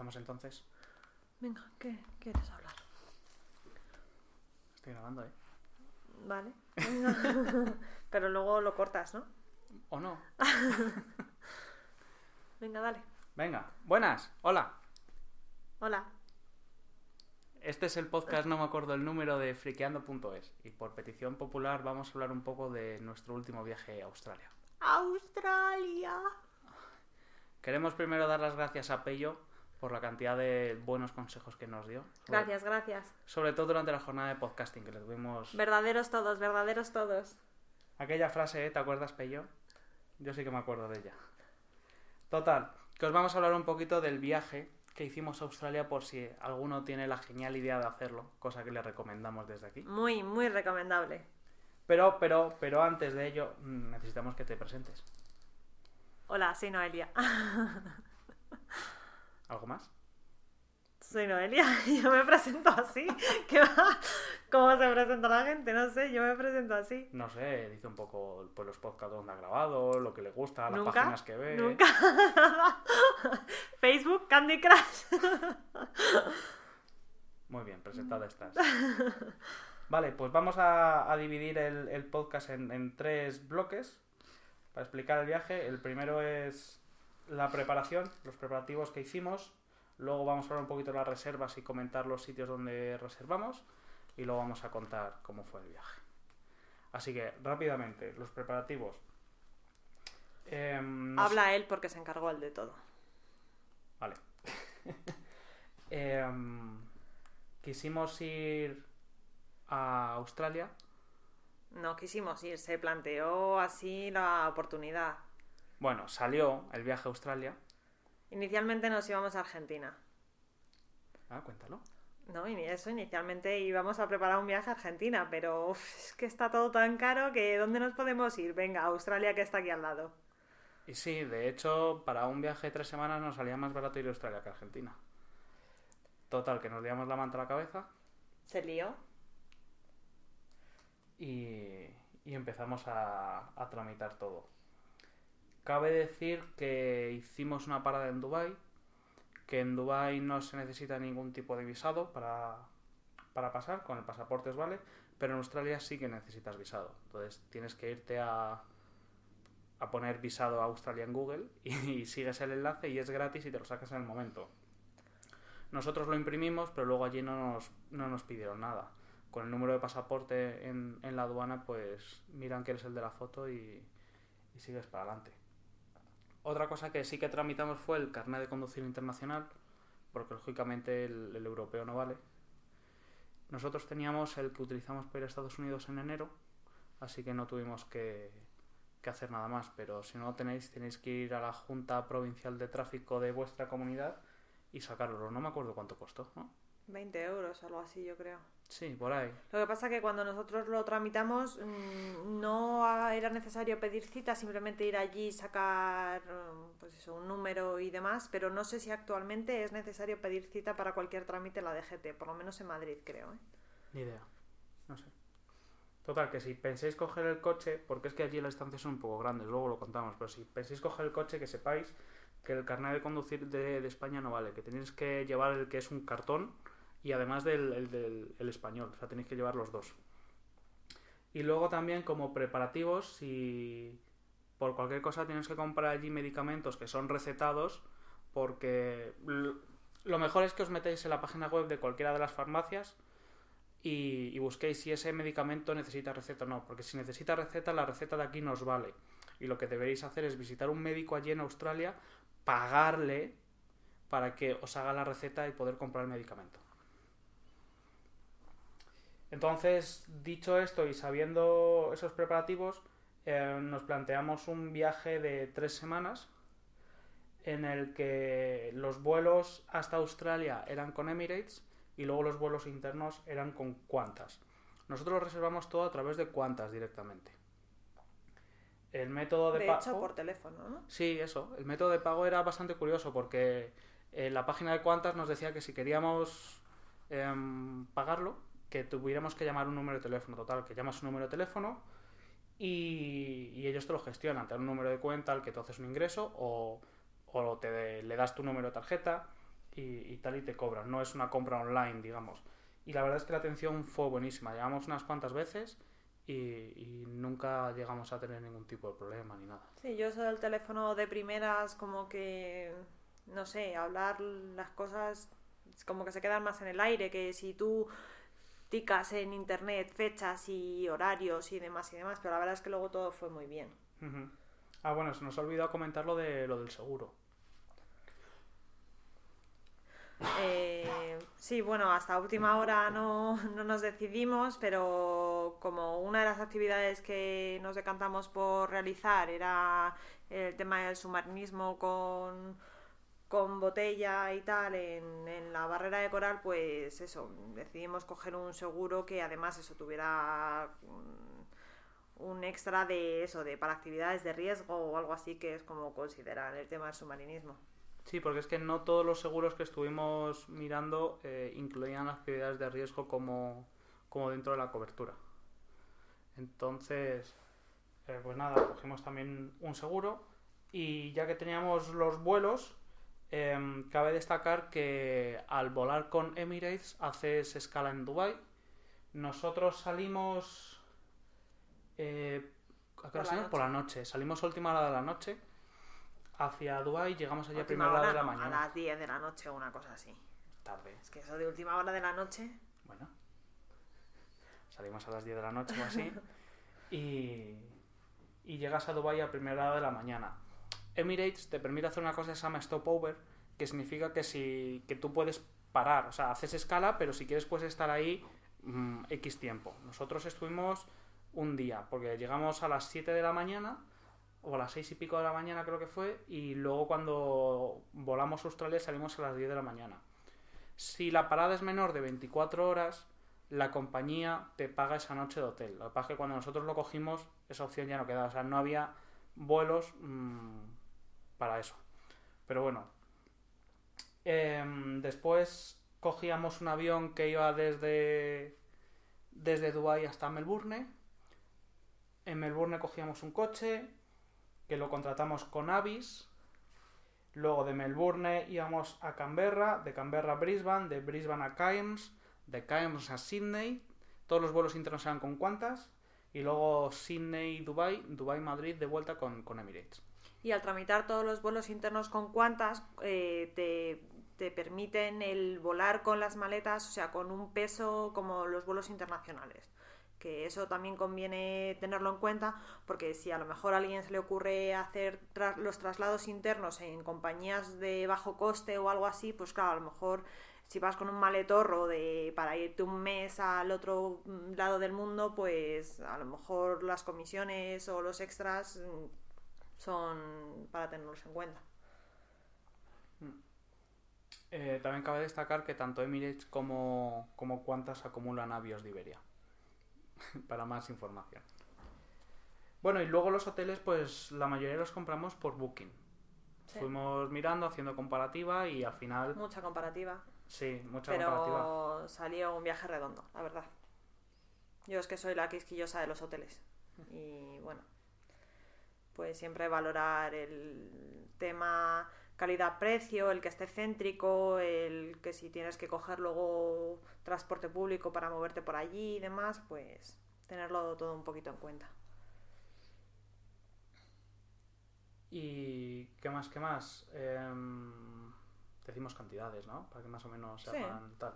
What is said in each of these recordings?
Empezamos entonces. Venga, ¿qué quieres hablar? Estoy grabando, ¿eh? Vale. Venga. Pero luego lo cortas, ¿no? ¿O no? Venga, dale. Venga, buenas, hola. Hola. Este es el podcast, no me acuerdo el número de friqueando.es. Y por petición popular vamos a hablar un poco de nuestro último viaje a Australia. Australia. Queremos primero dar las gracias a Pello por la cantidad de buenos consejos que nos dio. Sobre- Gracias, gracias. Sobre todo durante la jornada de podcasting que le tuvimos. Verdaderos todos, verdaderos todos. Aquella frase, ¿eh? ¿te acuerdas, Pello? Yo sí que me acuerdo de ella. Total, que os vamos a hablar un poquito del viaje que hicimos a Australia por si alguno tiene la genial idea de hacerlo, cosa que le recomendamos desde aquí. Muy, muy recomendable. Pero, pero, pero antes de ello, mm, necesitamos que te presentes. Hola, soy Noelia. ¿Algo más? Soy Noelia. Yo me presento así. ¿Qué va? ¿Cómo se presenta la gente? No sé, yo me presento así. No sé, dice un poco pues, los podcasts donde ha grabado, lo que le gusta, las Nunca, páginas que ve. Nunca. Facebook, Candy Crush. Muy bien, presentada estás. Vale, pues vamos a, a dividir el, el podcast en, en tres bloques para explicar el viaje. El primero es la preparación, los preparativos que hicimos. Luego vamos a hablar un poquito de las reservas y comentar los sitios donde reservamos. Y luego vamos a contar cómo fue el viaje. Así que, rápidamente, los preparativos. Em, nos- Habla él porque se encargó él de todo. Vale. Em, quisimos ir a Australia. No quisimos ir, se planteó así la oportunidad. Bueno, salió el viaje a Australia. Inicialmente nos íbamos a Argentina. Ah, cuéntalo. No, y eso, inicialmente íbamos a preparar un viaje a Argentina, pero uf, es que está todo tan caro que ¿dónde nos podemos ir? Venga, a Australia que está aquí al lado. Y sí, de hecho, para un viaje de tres semanas nos salía más barato ir a Australia que a Argentina. Total, que nos liamos la manta a la cabeza Se lió. y, y empezamos a, a tramitar todo. Cabe decir que hicimos una parada en Dubai, que en Dubai no se necesita ningún tipo de visado para, para pasar, con el pasaporte os vale, pero en Australia sí que necesitas visado. Entonces tienes que irte a, a poner visado a Australia en Google y, sigues el enlace y es gratis y te lo sacas en el momento. Nosotros lo imprimimos, pero luego allí no nos, no nos pidieron nada. Con el número de pasaporte en, en la aduana, pues miran que eres el de la foto y, y sigues para adelante. Otra cosa que sí que tramitamos fue el carnet de conducir internacional, porque lógicamente el, europeo no vale. Nosotros teníamos el que utilizamos para ir a Estados Unidos en enero, así que no tuvimos que, que hacer nada más. Pero si no lo tenéis, tenéis que ir a la Junta Provincial de Tráfico de vuestra comunidad y sacarlo. No me acuerdo cuánto costó, ¿no? 20 euros, algo así, yo creo. Sí, por ahí. Lo que pasa que cuando nosotros lo tramitamos mm, no era necesario pedir cita, simplemente ir allí y sacar mm, pues eso, un número y demás, pero no sé si actualmente es necesario pedir cita para cualquier trámite en la DGT, por lo menos en Madrid creo. ¿eh? Ni idea. No sé. Total, que si pensáis coger el coche, porque es que allí las distancias son un poco grandes, luego lo contamos, pero si pensáis coger el coche, que sepáis que el carnet de conducir de, de España no vale, que tenéis que llevar el que es un cartón y además del el, del- el español, o sea, tenéis que llevar los dos. Y luego también como preparativos, si por cualquier cosa tienes que comprar allí medicamentos que son recetados, porque lo mejor es que os metéis en la página web de cualquiera de las farmacias y, y busquéis si ese medicamento necesita receta o no, porque si necesita receta, la receta de aquí nos vale. Y lo que deberéis hacer es visitar un médico allí en Australia, pagarle para que os haga la receta y poder comprar el medicamento. Entonces, dicho esto y sabiendo esos preparativos, eh, nos planteamos un viaje de tres semanas en el que los vuelos hasta Australia eran con Emirates y luego los vuelos internos eran con Qantas. Nosotros reservamos todo a través de Qantas directamente. El método de, De pago... hecho, por teléfono, ¿no? Sí, eso. El método de pago era bastante curioso porque en la página de Qantas nos decía que si queríamos em, pagarlo, que tuviéramos que llamar un número de teléfono. Total, que llamas un número de teléfono y, ellos te lo gestionan. Te dan un número de cuenta al que tú haces un ingreso o, o te, le das tu número de tarjeta y, tal y te cobran. No es una compra online, digamos. Y la verdad es que la atención fue buenísima. Llegamos unas cuantas veces y, nunca llegamos a tener ningún tipo de problema ni nada. Sí, yo eso del teléfono de primeras, como que, no sé, hablar las cosas como que se quedan más en el aire, que si tú ticas en internet fechas y horarios y demás y demás, pero la verdad es que luego todo fue muy bien. Ah, bueno, se nos ha olvidado comentar lo, de, lo del seguro. Eh, sí, bueno, hasta última hora no, no nos decidimos, pero como una de las actividades que nos decantamos por realizar era el tema del submarinismo con, con botella y tal en, en la barrera de coral, pues eso, decidimos coger un seguro que además eso tuviera mm, un extra de eso, de para actividades de riesgo o algo así, que es como consideran el tema del submarinismo. Sí, porque es que no todos los seguros que estuvimos mirando eh, incluían actividades de riesgo como, como dentro de la cobertura. Entonces, eh, pues nada, cogimos también un seguro y ya que teníamos los vuelos, em, cabe destacar que al volar con Emirates haces escala en Dubai. Nosotros salimos... eh, ¿a qué Por hora la salimos? Por la noche. Salimos a última hora de la noche hacia Dubai, llegamos allá a primera hora de la no, mañana. A las 10 de la noche o una cosa así. Tarde. Es que eso de última hora de la noche. Bueno. Salimos a las 10 de la noche o así. y, y llegas a Dubai a primera hora de la mañana. Emirates te permite hacer una cosa que se llama stopover, que significa que si que tú puedes parar, o sea, haces escala, pero si quieres puedes estar ahí mm, X tiempo. Nosotros estuvimos un día, porque llegamos a las 7 de la mañana, o a las 6 y pico de la mañana creo que fue, y luego cuando volamos a Australia salimos a las 10 de la mañana. Si la parada es menor de 24 horas, la compañía te paga esa noche de hotel. Lo que pasa es que cuando nosotros lo cogimos, esa opción ya no quedaba. O sea, no había vuelos mm, para eso. Pero bueno. Em, después cogíamos un avión que iba desde, desde Dubái hasta Melbourne. En Melbourne cogíamos un coche que lo contratamos con Avis. Luego de Melbourne íbamos a Canberra, de Canberra a Brisbane, de Brisbane a Cairns, de Cairns a Sydney. Todos los vuelos internos eran con Qantas. Y luego Sydney, Dubai, Dubai, Madrid, de vuelta con, con Emirates. Y al tramitar todos los vuelos internos con cuantas, eh, te, te permiten el volar con las maletas, o sea, con un peso como los vuelos internacionales. Que eso también conviene tenerlo en cuenta, porque si a lo mejor a alguien se le ocurre hacer tra- los traslados internos en compañías de bajo coste o algo así, pues claro, a lo mejor si vas con un maletorro de, para irte un mes al otro mm, lado del mundo, pues a lo mejor las comisiones o los extras mm, son para tenerlos en cuenta. Eh, también cabe destacar que tanto Emirates como, como Qantas acumulan avios de Iberia. Para más información. Bueno, y luego los hoteles, pues la mayoría los compramos por Booking. Sí. Fuimos mirando, haciendo comparativa y al final, Mucha comparativa, sí, mucha comparativa. pero salió un viaje redondo, la verdad. Yo es que soy la quisquillosa de los hoteles. Y bueno, pues siempre valorar el tema calidad-precio, el que esté céntrico, el que si tienes que coger luego transporte público para moverte por allí y demás, pues tenerlo todo un poquito en cuenta. Y qué más, qué más. Em, decimos cantidades, ¿no? Para que más o menos se Sí. hagan tal.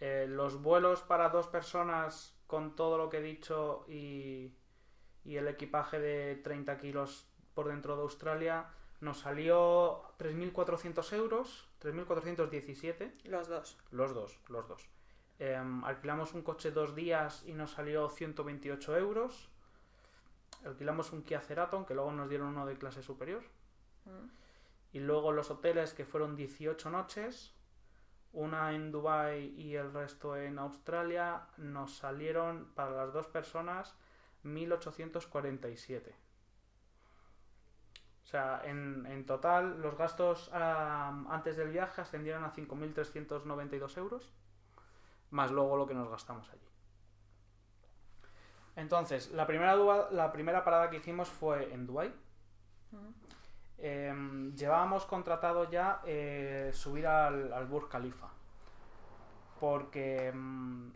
Eh, los vuelos para dos personas con todo lo que he dicho y, y el equipaje de 30 kilos por dentro de Australia nos salió 3.400 euros, 3.417. Los dos. Los dos, los dos. Em, alquilamos un coche dos días y nos salió 128 euros. Alquilamos un Kia Ceraton, que luego nos dieron uno de clase superior. Mm. Y luego los hoteles, que fueron 18 noches, una en Dubai y el resto en Australia, nos salieron para las dos personas 1847. O sea, en, en total los gastos antes del viaje ascendieron a 5.392 euros, más luego lo que nos gastamos allí. Entonces, la primera, la primera parada que hicimos fue en Dubai. Mm. em, llevábamos contratado ya eh, subir al, al Burj Khalifa. Porque em,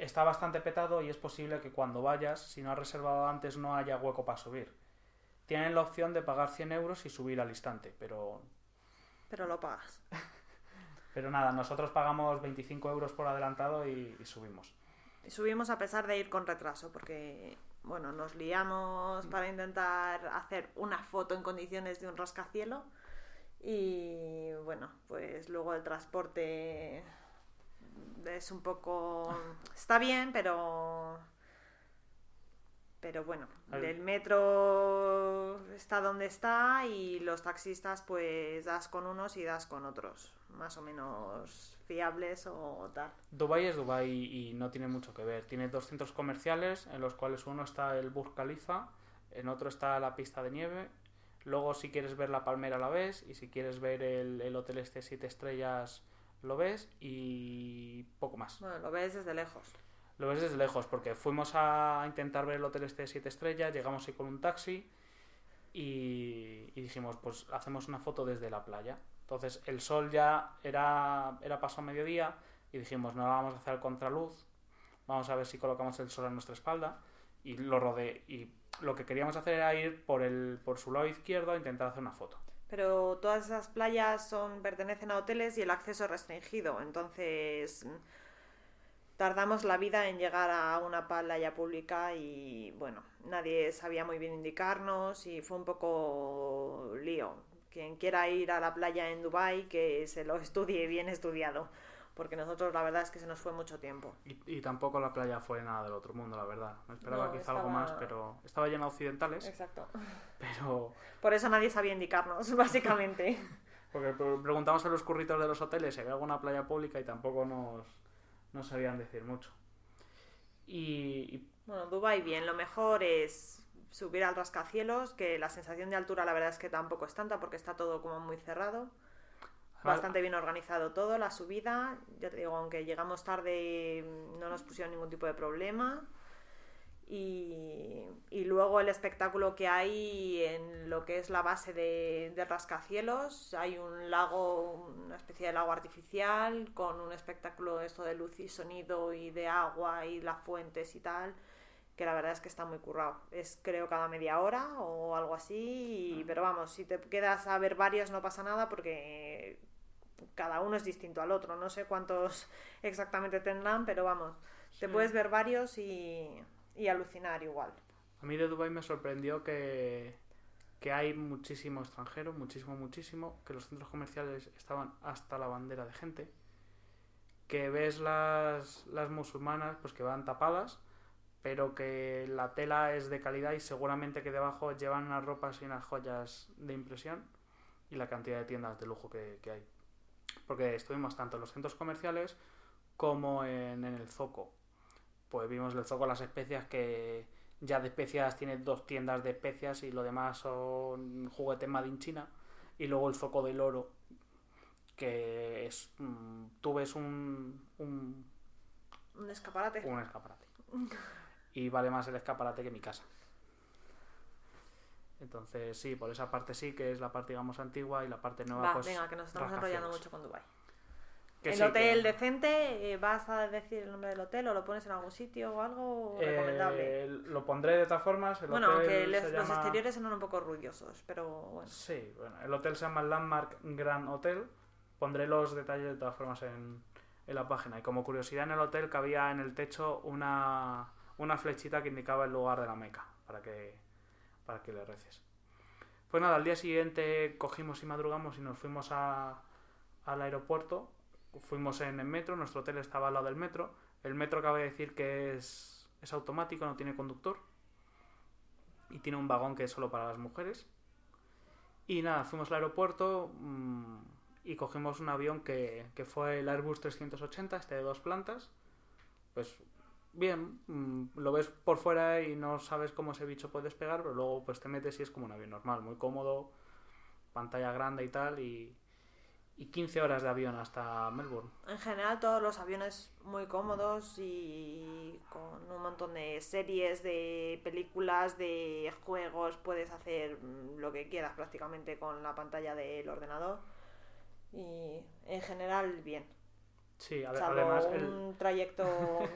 está bastante petado y es posible que cuando vayas, si no has reservado antes, no haya hueco para subir. Tienen la opción de pagar 100 euros y subir al instante, pero Pero lo pagas. Pero nada, nosotros pagamos 25 euros por adelantado y, y subimos. Y subimos a pesar de ir con retraso, porque, bueno, nos liamos para intentar hacer una foto en condiciones de un rascacielo. Y bueno, pues luego el transporte es un poco. Está bien, pero. Pero bueno, el metro está donde está y los taxistas, pues das con unos y das con otros, más o menos fiables o tal. Dubai es Dubai y no tiene mucho que ver. Tiene dos centros comerciales en los cuales uno está el Burj Khalifa, en otro está la pista de nieve. Luego si quieres ver la palmera la ves y si quieres ver el, el hotel este siete estrellas lo ves y poco más. Bueno, lo ves desde lejos. Lo ves desde lejos porque fuimos a intentar ver el hotel este de 7 estrellas, llegamos ahí con un taxi y, y dijimos, pues hacemos una foto desde la playa. Entonces el sol ya era, era paso a mediodía y dijimos, no la vamos a hacer al contraluz, vamos a ver si colocamos el sol a nuestra espalda y lo rodé. Y lo que queríamos hacer era ir por, el, por su lado izquierdo a intentar hacer una foto. Pero todas esas playas son pertenecen a hoteles y el acceso es restringido. Entonces tardamos la vida en llegar a una playa pública y bueno, nadie sabía muy bien indicarnos y fue un poco lío. Quien quiera ir a la playa en Dubai que se lo estudie bien estudiado. Porque nosotros la verdad es que se nos fue mucho tiempo. Y, y tampoco la playa fue nada del otro mundo, la verdad. Me esperaba No, quizá algo estaba- más, pero estaba llena de occidentales, Exacto. pero... Por eso nadie sabía indicarnos, básicamente. Porque pre- preguntamos a los curritos de los hoteles si había alguna playa pública y tampoco nos, no sabían decir mucho. Y, y Bueno, Dubai bien, lo mejor es subir al rascacielos, que la sensación de altura la verdad es que tampoco es tanta porque está todo como muy cerrado. Bastante bien organizado todo, la subida, ya te digo, aunque llegamos tarde no nos pusieron ningún tipo de problema. Y, y luego el espectáculo que hay en lo que es la base de, de rascacielos, hay un lago, una especie de lago artificial con un espectáculo esto de luz y sonido y de agua y las fuentes y tal, que la verdad es que está muy currado. Es creo cada media hora o algo así, y- pero vamos, si te quedas a ver varios no pasa nada porque cada uno es distinto al otro. No sé cuántos exactamente tendrán, pero vamos, te Sí. puedes ver varios y, y alucinar igual. a mí de Dubai me sorprendió que, que hay muchísimo extranjero, muchísimo, muchísimo, que los centros comerciales estaban hasta la bandera de gente, que ves las, las musulmanas pues que van tapadas, pero que la tela es de calidad y seguramente que debajo llevan unas ropas y unas joyas de impresión y la cantidad de tiendas de lujo que, que hay. Porque estuvimos tanto en los centros comerciales como en, en el Zoco. Pues vimos el Zoco las especias que ya de especias tiene dos tiendas de especias y lo demás son juguetes made in China. Y luego el Zoco del Oro, que es... mm, tú ves un, un, Un escaparate. un escaparate. Y vale más el escaparate que mi casa. Entonces, sí, por esa parte sí, que es la parte, digamos, antigua y la parte nueva, Va, pues... venga, que nos estamos enrollando mucho con Dubai. Que el sí, hotel que- decente, eh, ¿vas a decir el nombre del hotel o lo pones en algún sitio o algo Eh, recomendable? lo pondré de todas formas. El Bueno, aunque los llama- exteriores eran un poco ruidosos, pero bueno. Sí, bueno, el hotel se llama Landmark Grand Hotel. Pondré los detalles de todas formas en, en la página. Y como curiosidad, en el hotel cabía en el techo una, una flechita que indicaba el lugar de la Meca para que, para que le reces. Pues nada, al día siguiente cogimos y madrugamos y nos fuimos al aeropuerto. Fuimos en el metro, nuestro hotel estaba al lado del metro. El metro cabe decir que es, automático, no tiene conductor. Y tiene un vagón que es solo para las mujeres. Y nada, fuimos al aeropuerto mm, y cogimos un avión que, que fue el Airbus 380, este de dos plantas. Pues bien, mm, lo ves por fuera y no sabes cómo ese bicho puede despegar, pero luego pues te metes y es como un avión normal, muy cómodo, pantalla grande y tal. Y, y 15 horas de avión hasta Melbourne. En general todos los aviones muy cómodos y con un montón de series, de películas, de juegos, puedes hacer mm, lo que quieras prácticamente con la pantalla del ordenador y en general bien. Sí, Salvo además el- un trayecto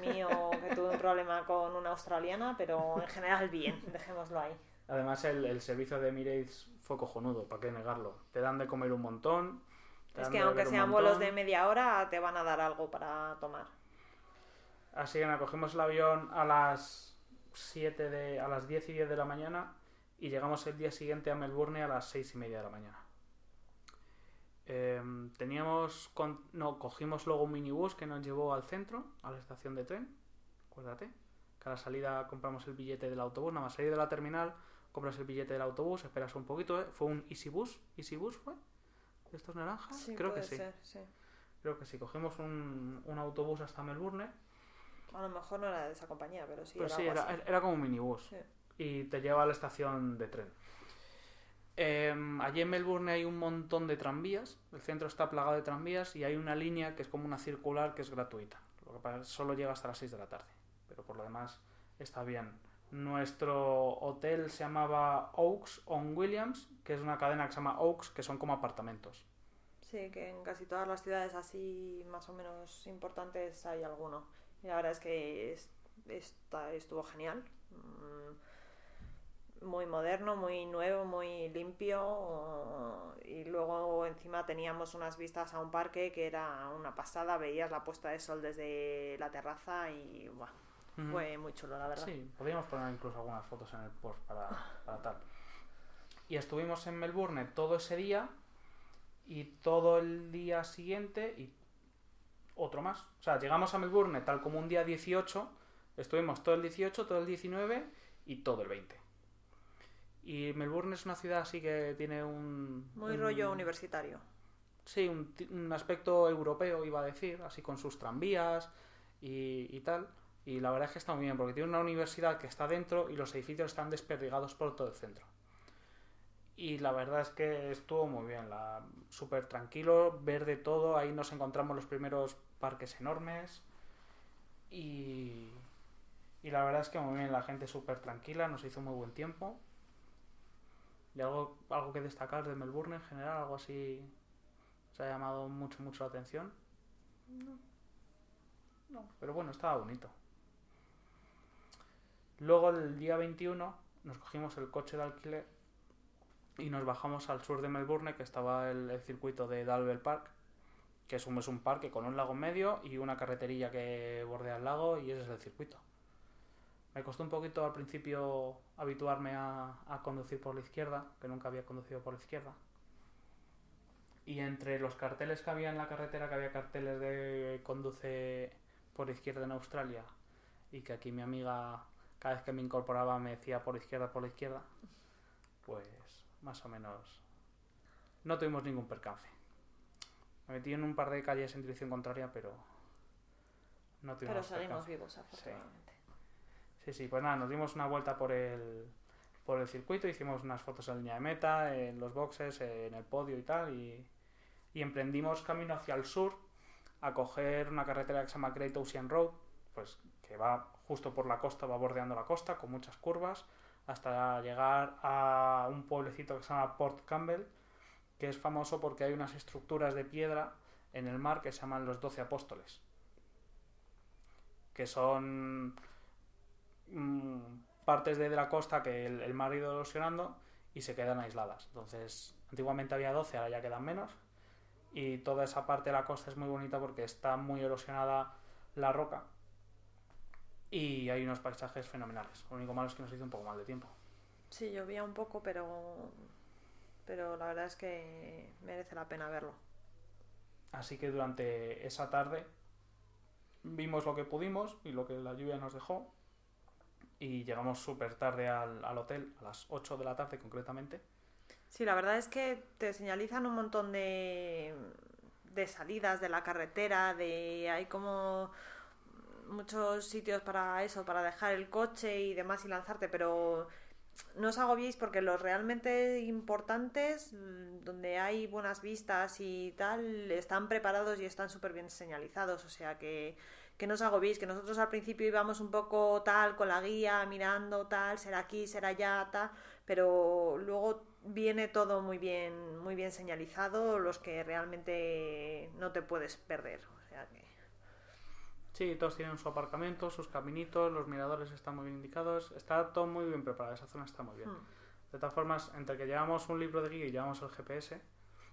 mío que tuve un problema con una australiana, pero en general bien, dejémoslo ahí. Además, el, el servicio de Emirates fue cojonudo, ¿para qué negarlo? Te dan de comer un montón. Es que aunque sean vuelos de media hora, te van a dar algo para tomar. Así que nada, cogimos el avión a las 7 de, a las 10 y 10 de la mañana y llegamos el día siguiente a Melbourne a las 6 y media de la mañana. Em, teníamos, con- no, cogimos luego un minibús que nos llevó al centro, a la estación de tren, acuérdate, que a la salida compramos el billete del autobús, nada más salir de la terminal, compras el billete del autobús, esperas un poquito, ¿eh? fue un Easy Bus, Easy Bus fue, ¿De estos naranjas, creo que sí, ser, sí. creo que sí, cogimos un, un autobús hasta Melbourne A lo mejor no era de esa compañía, pero sí Pues era sí, era, era como un minibús. Y te lleva a la estación de tren. Em, allí en Melbourne hay un montón de tranvías. El centro está plagado de tranvías y hay una línea que es como una circular que es gratuita. Lo que solo llega hasta las 6 de la tarde. Pero por lo demás está bien. Nuestro hotel se llamaba Oaks on Williams, que es una cadena que se llama Oaks, que son como apartamentos. Sí, que en casi todas las ciudades así más o menos importantes hay alguno. Y la verdad es que es- estuvo genial. Mm, Muy moderno, muy nuevo, muy limpio. Y luego encima teníamos unas vistas a un parque que era una pasada. Veías la puesta de sol desde la terraza y fue muy chulo, la verdad. Sí, podríamos poner incluso algunas fotos en el post para, para tal. Y estuvimos en Melbourne todo ese día y todo el día siguiente y otro más. O sea, llegamos a Melbourne tal como un día 18, estuvimos todo el 18, todo el 19 y todo el 20. Y Melbourne es una ciudad así que tiene un... Muy un- rollo universitario. Sí, un, un aspecto europeo, iba a decir, así con sus tranvías y, y tal. Y la verdad es que está muy bien, porque tiene una universidad que está dentro y los edificios están desperdigados por todo el centro. Y la verdad es que estuvo muy bien, la, súper tranquilo, ver de todo. Ahí nos encontramos los primeros parques enormes. Y, y la verdad es que muy bien, la gente súper tranquila, nos hizo muy buen tiempo. ¿Y algo, algo que destacar de Melbourne en general? ¿Algo así se ha llamado mucho, mucho la atención? No. pero bueno, estaba bonito. Luego el día 21 nos cogimos el coche de alquiler y nos bajamos al sur de Melbourne, que estaba el, el circuito de Dalbel Park, que es un, es un parque con un lago en medio y una carreterilla que bordea el lago y ese es el circuito. Me costó un poquito al principio habituarme a, a conducir por la izquierda, que nunca había conducido por la izquierda. Y entre los carteles que había en la carretera, que había carteles de conduce por izquierda en Australia, y que aquí mi amiga, cada vez que me incorporaba, me decía por izquierda, por la izquierda, pues más o menos no tuvimos ningún percance. Me metí en un par de calles en dirección contraria, pero no tuvimos Pero salimos percance. vivos, afortunadamente. Sí, sí, pues nada, nos dimos una vuelta por el, por el circuito, hicimos unas fotos en línea de meta, en los boxes, en el podio y tal, y, y emprendimos camino hacia el sur a coger una carretera que se llama Great Ocean Road, pues que va justo por la costa, va bordeando la costa, con muchas curvas, hasta llegar a un pueblecito que se llama Port Campbell, que es famoso porque hay unas estructuras de piedra en el mar que se llaman los Doce Apóstoles, que son mm, partes de, de la costa que el, el mar ha ido erosionando y se quedan aisladas. Entonces, antiguamente había 12, ahora ya quedan menos. Y toda esa parte de la costa es muy bonita porque está muy erosionada la roca. Y hay unos paisajes fenomenales. Lo único malo es que nos hizo un poco mal de tiempo. Sí, llovía un poco, pero pero la verdad es que merece la pena verlo. Así que durante esa tarde vimos lo que pudimos y lo que la lluvia nos dejó. Y llegamos súper tarde al, al hotel, a las 8 de la tarde concretamente. Sí, la verdad es que te señalizan un montón de, de salidas de la carretera, de hay como muchos sitios para eso, para dejar el coche y demás y lanzarte, pero no os agobiéis porque los realmente importantes, donde hay buenas vistas y tal, están preparados y están súper bien señalizados. O sea que, que no os agobiéis, que nosotros al principio íbamos un poco tal con la guía, mirando tal, será aquí, será allá, tal, pero luego viene todo muy bien, muy bien señalizado, los que realmente no te puedes perder. O sea que... Sí, todos tienen su aparcamiento, sus caminitos, los miradores están muy bien indicados, está todo muy bien preparado, esa zona está muy bien. Hmm. De todas formas, entre que llevamos un libro de guía y llevamos el GPS,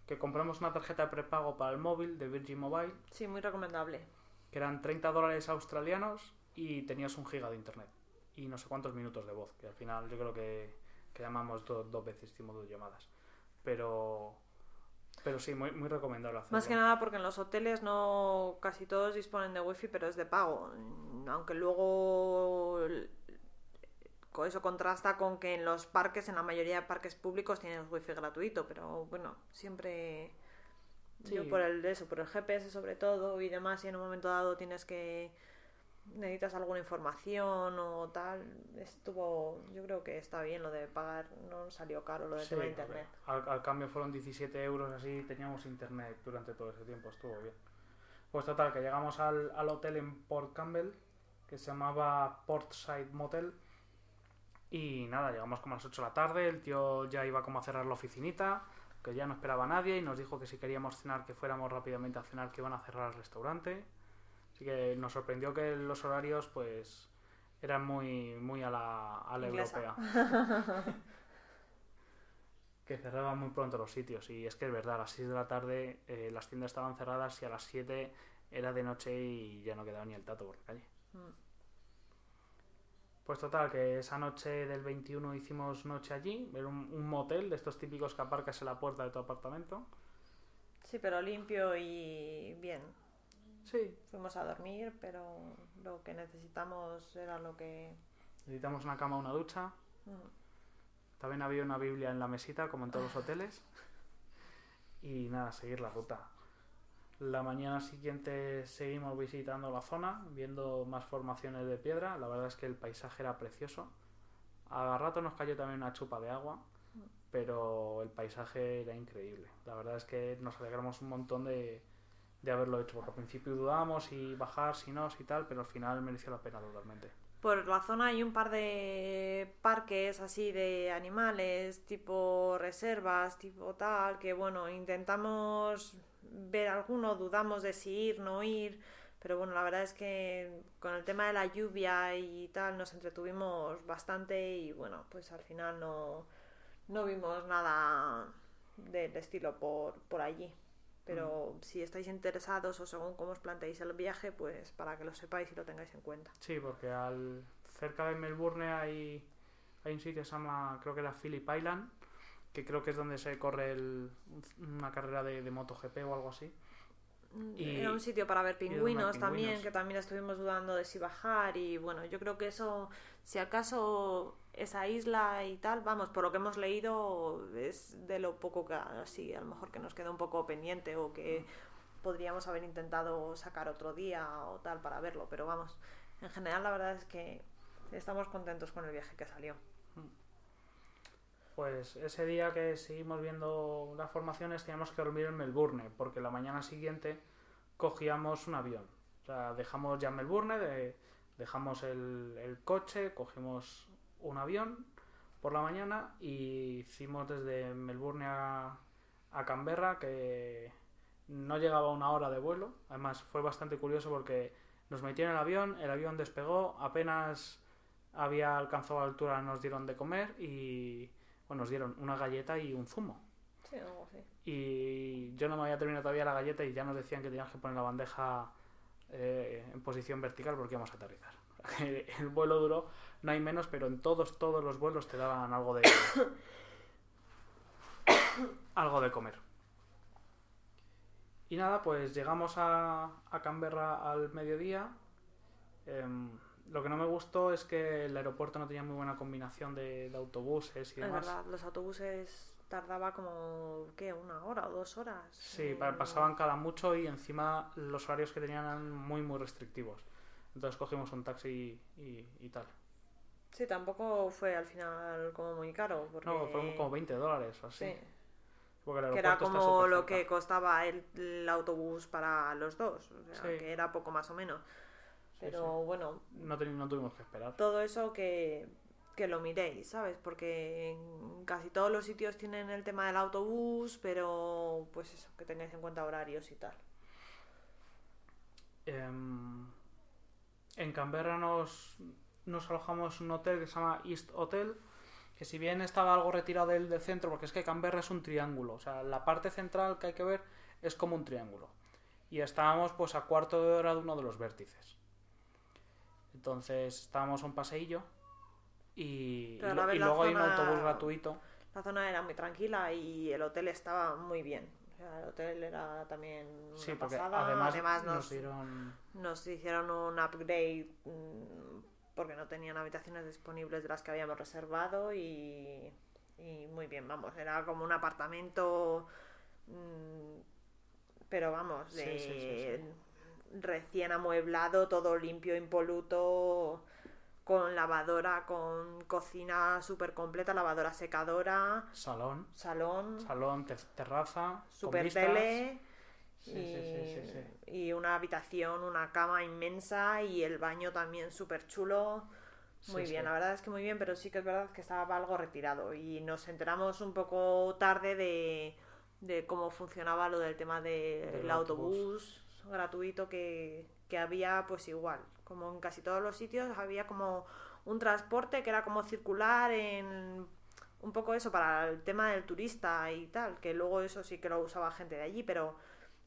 que compramos una tarjeta de prepago para el móvil de Virgin Mobile, Sí, muy recomendable. Que eran 30 dólares australianos y tenías un giga de internet y no sé cuántos minutos de voz, que al final yo creo que, llamamos do- dos veces, hicimos dos llamadas. Pero, pero sí, muy, muy recomendable hacerlo. Más que nada porque en los hoteles no casi todos disponen de wifi, pero es de pago. Aunque luego eso contrasta con que en los parques, en la mayoría de parques públicos tienen wifi gratuito, pero bueno, siempre yo Sí. por el eso, por el GPS sobre todo y demás, y en un momento dado tienes que necesitas alguna información o tal, estuvo, yo creo que está bien lo de pagar, no salió caro lo de Sí, internet. Al, al cambio fueron 17 euros así, teníamos internet durante todo ese tiempo, estuvo bien. Pues total, que llegamos al, al hotel en Port Campbell, que se llamaba Portside Motel. Y nada, llegamos como a las 8 de la tarde, el tío ya iba como a cerrar la oficinita, que ya no esperaba a nadie y nos dijo que si queríamos cenar que fuéramos rápidamente a cenar, que iban a cerrar el restaurante. Así que nos sorprendió que los horarios pues eran muy, muy a la, a la europea. que cerraban muy pronto los sitios. Y es que es verdad, a las 6 de la tarde eh, las tiendas estaban cerradas y a las 7 era de noche y ya no quedaba ni el tato por la calle. Mm. Pues total, que esa noche del 21 hicimos noche allí, era un, un motel de estos típicos que aparcas en la puerta de tu apartamento. Sí, pero limpio y bien. Sí. Fuimos a dormir, pero lo que necesitamos era lo que... Necesitamos una cama, una ducha. Mm. También había una Biblia en la mesita, como en todos los hoteles. Y nada, seguir la ruta. La mañana siguiente seguimos visitando la zona, viendo más formaciones de piedra. La verdad es que el paisaje era precioso. A rato nos cayó también una chupa de agua, pero el paisaje era increíble. La verdad es que nos alegramos un montón de, haberlo hecho, porque al principio dudábamos si bajar, si no, si tal, pero al final mereció la pena totalmente. Por la zona hay un par de parques así de animales, tipo reservas, tipo tal, que bueno, intentamos ver alguno, dudamos de si ir, no ir, pero bueno, la verdad es que con el tema de la lluvia y tal nos entretuvimos bastante y bueno, pues al final no, no vimos nada del estilo por, por allí. Pero si estáis interesados o según cómo os planteéis el viaje, pues para que lo sepáis y lo tengáis en cuenta. Sí, porque al cerca de Melbourne hay, hay un sitio que se llama, creo que era Phillip Island, que creo que es donde se corre el- una carrera de, de MotoGP o algo así. Y- Era un sitio para ver pingüinos también, que también estuvimos dudando de si bajar y bueno, yo creo que eso, si acaso esa isla y tal, vamos, por lo que hemos leído es de lo poco que así, a lo mejor que nos queda un poco pendiente o que podríamos haber intentado sacar otro día o tal para verlo, pero vamos, en general la verdad es que estamos contentos con el viaje que salió. Pues ese día que seguimos viendo las formaciones teníamos que dormir en Melbourne, porque la mañana siguiente cogíamos un avión. O sea, dejamos ya Melbourne, de- dejamos el, coche, cogimos un avión por la mañana y hicimos desde Melbourne a, a Canberra, que no llegaba una hora de vuelo. Además fue bastante curioso porque nos metieron en el avión, el avión despegó, apenas había alcanzado la altura nos dieron de comer y bueno, nos dieron una galleta y un zumo. Sí, algo así. Y yo no me había terminado todavía la galleta y ya nos decían que teníamos que poner la bandeja eh, en posición vertical porque íbamos a aterrizar. El vuelo duró, no hay menos, pero en todos, todos los vuelos te daban algo de algo de comer. Y nada, pues llegamos a, a Canberra al mediodía. Em, lo que no me gustó es que el aeropuerto no tenía muy buena combinación de, de autobuses y Es demás. verdad, los autobuses tardaba como, ¿qué? ¿Una hora o dos horas? Sí, pa- pasaban cada mucho y encima los horarios que tenían eran muy, muy restrictivos. Entonces cogimos un taxi y, y tal. Sí, tampoco fue al final como muy caro. Porque... No, fueron como 20 dólares o así. Sí. Porque el Que era como lo cerca. que costaba el, el autobús para los dos. O sea, Sí. que era poco más o menos. Pero sí. bueno, No, tuvimos que esperar. todo eso que, que lo miréis, ¿sabes? Porque en casi todos los sitios tienen el tema del autobús, pero pues eso, que tengáis en cuenta horarios y tal. Em, en Canberra nos, nos alojamos en un hotel que se llama East Hotel, que si bien estaba algo retirado del, del centro, porque es que Canberra es un triángulo, o sea, la parte central que hay que ver es como un triángulo. Y estábamos pues a cuarto de hora de uno de los vértices. Entonces estábamos a un paseillo y, luego hay un autobús gratuito. La zona era muy tranquila y el hotel estaba muy bien. O sea, el hotel era también una Sí, porque pasada. además, nos nos, dieron... nos hicieron un upgrade mm, porque no tenían habitaciones disponibles de las que habíamos reservado y, y muy bien, vamos, era como un apartamento, mm, pero vamos, de sí, sí, recién amueblado, todo limpio, impoluto, con lavadora, con cocina súper completa, lavadora secadora, Salón, salón, salón, te- terraza, super tele Sí, y, sí, sí, sí, sí. y una habitación, una cama inmensa y el baño también súper chulo. Muy bien, la verdad es que muy bien, pero sí que es verdad que estaba algo retirado y nos enteramos un poco tarde de, de cómo funcionaba lo del tema del Del autobús. Gratuito que, que había pues igual, como en casi todos los sitios había como un transporte que era como circular en un poco eso para el tema del turista y tal, que luego eso sí que lo usaba gente de allí, pero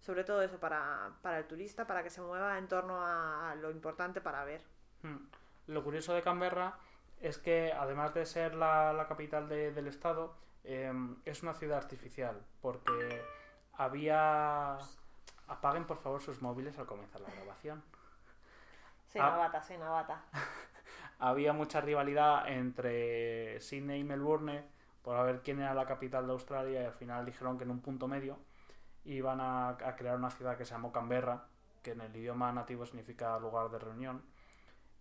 sobre todo eso para, para el turista, para que se mueva en torno a lo importante para ver. Mm. Lo curioso de Canberra es que, además de ser la, capital de- del estado, em, es una ciudad artificial, porque había... Apaguen por favor sus móviles al comenzar la grabación. Soy Ah. novata, soy novata. Había mucha rivalidad entre Sydney y Melbourne por a ver quién era la capital de Australia y al final dijeron que en un punto medio iban a, a crear una ciudad que se llamó Canberra, que en el idioma nativo significa lugar de reunión.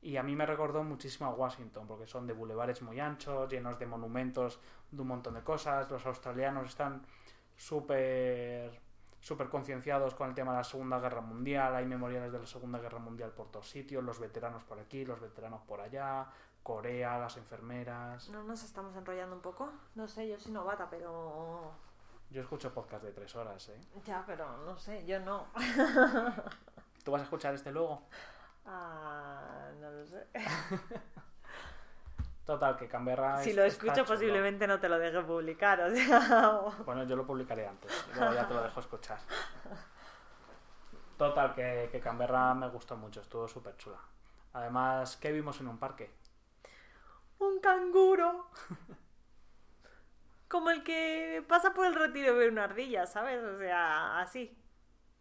Y a mí me recordó muchísimo a Washington, porque son de bulevares muy anchos, llenos de monumentos, de un montón de cosas. Los australianos están súper súper concienciados con el tema de la Segunda Guerra Mundial. Hay memoriales de la Segunda Guerra Mundial por todos sitios, los veteranos por aquí, los veteranos por allá, Corea, las enfermeras. ¿No nos estamos enrollando un poco? No sé, yo soy novata, pero... Yo escucho podcast de tres horas, ¿eh? Ya, pero no sé, yo no. ¿Tú vas a escuchar este luego? Ah, no lo sé. Total, que Canberra si es- lo escucho chulo. posiblemente no te lo deje publicar, o sea... Bueno, yo lo publicaré antes, luego ya te lo dejo escuchar. Total, que, que Canberra me gustó mucho, estuvo súper chula. Además, ¿qué vimos en un parque? Un canguro. Como el que pasa por el retiro y ve una ardilla, ¿sabes? O sea, así.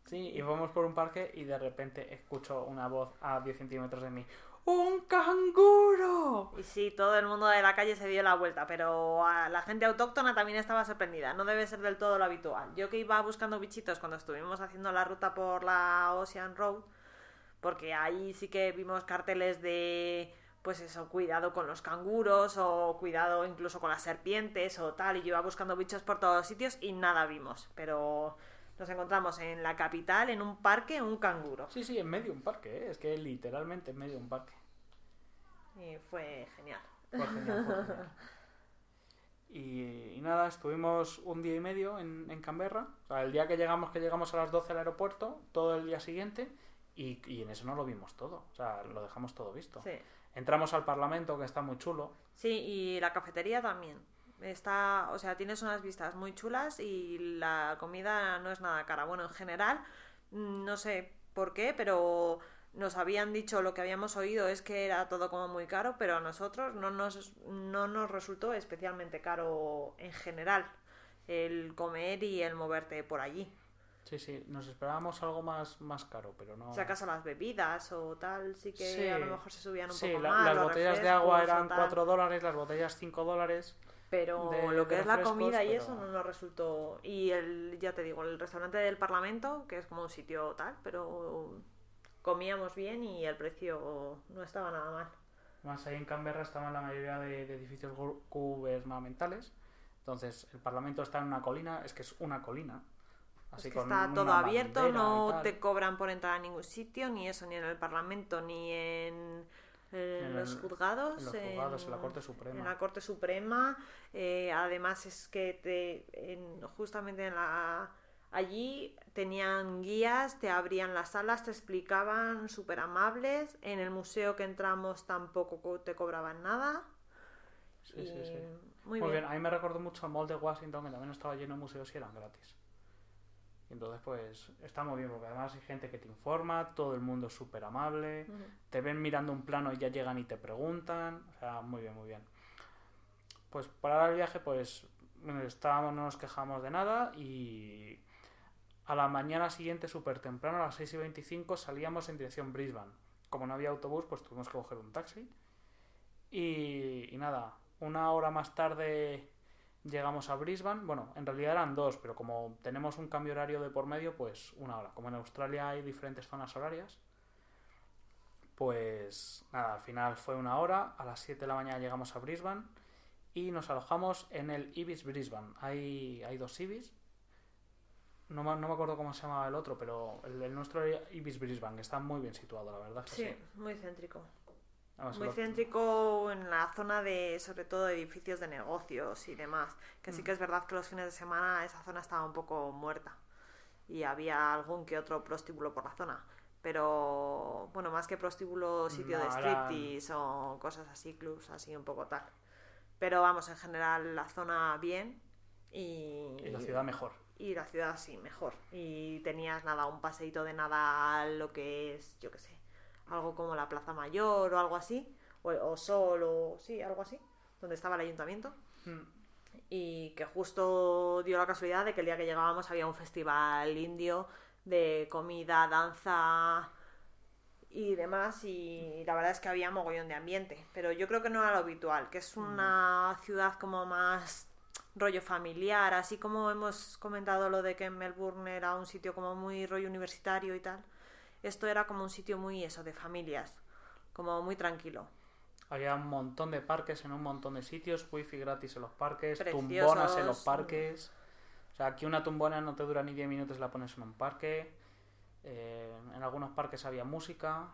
Sí, y fuimos por un parque y de repente escucho una voz a 10 centímetros de mí. ¡Un canguro! Y sí, todo el mundo de la calle se dio la vuelta, pero a la gente autóctona también estaba sorprendida. No debe ser del todo lo habitual. Yo que iba buscando bichitos cuando estuvimos haciendo la ruta por la Ocean Road, porque ahí sí que vimos carteles de, pues eso, cuidado con los canguros o cuidado incluso con las serpientes o tal. Y yo iba buscando bichos por todos sitios y nada vimos. Pero nos encontramos en la capital, en un parque, un canguro. Sí, sí, en medio de un parque, ¿eh? es que literalmente en medio de un parque. Y fue genial. Fue genial, fue genial. Y, y nada, estuvimos un día y medio en, en Canberra. O sea, el día que llegamos, que llegamos a las 12 al aeropuerto, todo el día siguiente, y, y en eso no lo vimos todo. O sea, lo dejamos todo visto. Sí. Entramos al Parlamento, que está muy chulo. Sí, y la cafetería también. Está, o sea, tienes unas vistas muy chulas y la comida no es nada cara. Bueno, en general, mm, no sé por qué, pero nos habían dicho lo que habíamos oído es que era todo como muy caro, pero a nosotros no nos, no nos resultó especialmente caro en general el comer y el moverte por allí. Sí, sí, nos esperábamos algo más, más caro, pero no. Si acaso las bebidas o tal, sí que Sí. a lo mejor se subían un Sí, poco la- más. las botellas de agua eran tal. 4 dólares, las botellas 5 dólares. Pero de- lo que es la comida y pero- eso no nos resultó. Y el, ya te digo, el restaurante del Parlamento, que es como un sitio tal, pero comíamos bien y el precio no estaba nada mal. Además, ahí en Canberra estaban la mayoría de, de edificios gu- gubernamentales. Entonces, el Parlamento está en una colina, es que es una colina. Así Es que está todo abierto, y no te cobran por entrar a ningún sitio, ni eso, ni en el Parlamento, ni en, En los juzgados. En los juzgados, en la Corte Suprema. en la Corte Suprema. eh, además es que te, en- justamente en la, allí tenían guías, te abrían las salas, te explicaban súper amables. En el museo que entramos tampoco co- te cobraban nada. Sí, y sí, sí. Muy, Muy bien. bien, a mí me recordó mucho al Mall de Washington, que también estaba lleno de museos y eran gratis. Entonces, pues, está muy bien, porque además hay gente que te informa, todo el mundo es súper amable, te ven mirando un plano y ya llegan y te preguntan, o sea, muy bien, muy bien. Pues para el viaje, pues, estábamos, no nos quejamos de nada y a la mañana siguiente, súper temprano, a las 6 y 25, salíamos en dirección Brisbane. Como no había autobús, pues tuvimos que coger un taxi. Y, y nada, una hora más tarde llegamos a Brisbane. Bueno, en realidad eran dos, pero como tenemos un cambio horario de por medio, pues una hora. Como en Australia hay diferentes zonas horarias, pues nada, al final fue una hora. A las 7 de la mañana llegamos a Brisbane y nos alojamos en el Ibis Brisbane. Hay, hay dos Ibis. No me, no me acuerdo cómo se llamaba el otro, pero el, el nuestro Ibis Brisbane, que está muy bien situado, la verdad. es que Sí, sí. muy céntrico. Además, Muy céntrico en la zona de, sobre todo, edificios de negocios y demás. Que sí Mm. que es verdad que los fines de semana esa zona estaba un poco muerta. Y había algún que otro prostíbulo por la zona. Pero, bueno, más que prostíbulo, sitio de eran- striptease o cosas así, clubs así un poco tal. Pero vamos, en general la zona bien y, y la ciudad mejor. y la ciudad sí, mejor. Y tenías nada, un paseíto de nada lo que es, yo qué sé, algo como la Plaza Mayor o algo así, o, o Sol o sí, algo así, donde estaba el ayuntamiento. Mm. Y que justo dio la casualidad de que el día que llegábamos había un festival indio de comida, danza y demás y la verdad es que había mogollón de ambiente, pero yo creo que no era lo habitual, que es una ciudad como más rollo familiar, así como hemos comentado lo de que en Melbourne era un sitio como muy rollo universitario y tal. Esto era como un sitio muy eso, de familias, como muy tranquilo. Había un montón de parques en un montón de sitios, wifi gratis en los parques, Preciosos. tumbonas en los parques. O sea, aquí una tumbona no te dura ni 10 minutos, la pones en un parque. Eh, en algunos parques había música.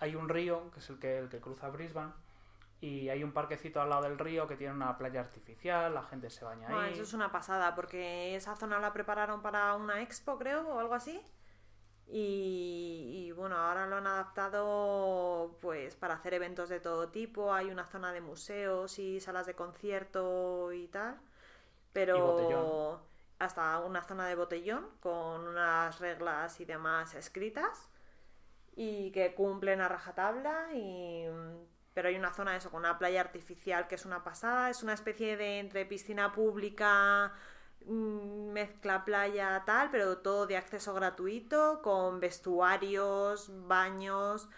Hay un río, que es el que, el que cruza Brisbane. Y hay un parquecito al lado del río que tiene una playa artificial, la gente se baña Bueno, ahí. eso es una pasada, porque esa zona la prepararon para una expo, creo, o algo así. Y, y, bueno, ahora lo han adaptado pues para hacer eventos de todo tipo. Hay una zona de museos y salas de concierto y tal. Pero Y hasta una zona de botellón con unas reglas y demás escritas y que cumplen a rajatabla y pero hay una zona eso con una playa artificial que es una pasada es una especie de entre piscina pública mezcla playa tal pero todo de acceso gratuito con vestuarios baños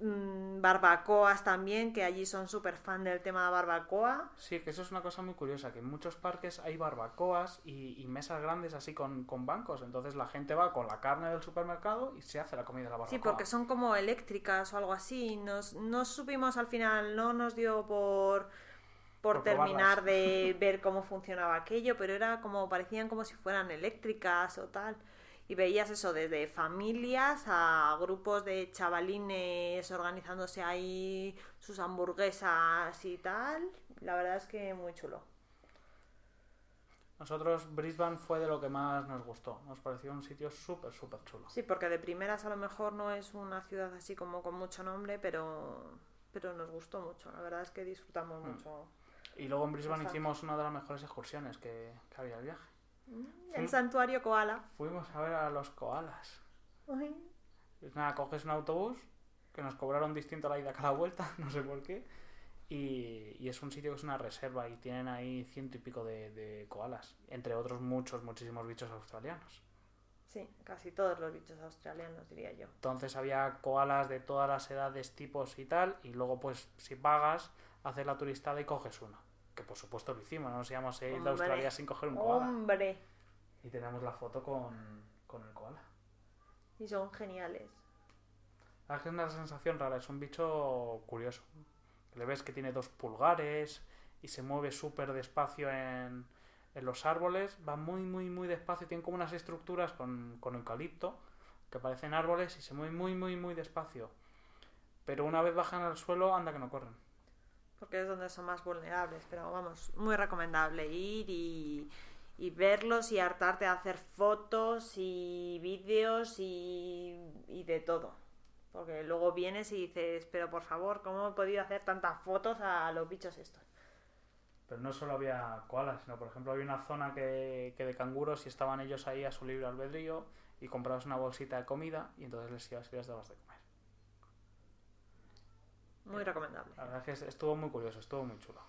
mm, barbacoas también que allí son súper fan del tema de barbacoa Sí, que eso es una cosa muy curiosa, que en muchos parques hay barbacoas y, y mesas grandes así con, con bancos. Entonces la gente va con la carne del supermercado y se hace la comida de la barbacoa. Sí, porque son como eléctricas o algo así. Nos, no supimos al final, no nos dio por, por, Por terminar probarlas. de ver cómo funcionaba aquello, pero era como, parecían como si fueran eléctricas o tal. Y veías eso desde familias a grupos de chavalines organizándose ahí sus hamburguesas y tal. La verdad es que muy chulo. Nosotros Brisbane fue de lo que más nos gustó. Nos pareció un sitio súper, súper chulo. Sí, porque de primeras a lo mejor no es una ciudad así como con mucho nombre, pero, pero nos gustó mucho. La verdad es que disfrutamos Mm. mucho. Y luego en Brisbane hicimos una de las mejores excursiones que, que había el viaje. El santuario koala. Fuimos a ver a los koalas. Ay, Pues nada, coges un autobús que nos cobraron distinto a la ida que a la vuelta, no sé por qué. Y, y es un sitio que es una reserva y tienen ahí ciento y pico de, de koalas, entre otros muchos, muchísimos bichos australianos. Sí, casi todos los bichos australianos, diría yo. Entonces había koalas de todas las edades, tipos y tal, y luego pues si pagas, haces la turistada y coges uno. Que por supuesto lo hicimos, no nos íbamos a ir de. Australia sin coger un koala. ¡Hombre! Y tenemos la foto con, con el koala. Y son geniales. Es una sensación rara, es un bicho curioso. Le ves que tiene dos pulgares y se mueve súper despacio en, en los árboles. Va muy, muy, muy despacio. Tiene como unas estructuras con, con eucalipto que parecen árboles y se mueve muy, muy, muy despacio. Pero una vez bajan al suelo, anda que no corren. Porque es donde son más vulnerables. Pero vamos, muy recomendable ir y, y verlos y hartarte a hacer fotos y vídeos y, y de todo. Porque luego vienes y dices, pero por favor, ¿cómo he podido hacer tantas fotos a los bichos estos? Pero no solo había koalas, sino por ejemplo había una zona que, que de canguros y estaban ellos ahí a su libre albedrío y comprabas una bolsita de comida y entonces les ibas les dabas de comer. Muy recomendable. La verdad es que estuvo muy curioso, estuvo muy chulo.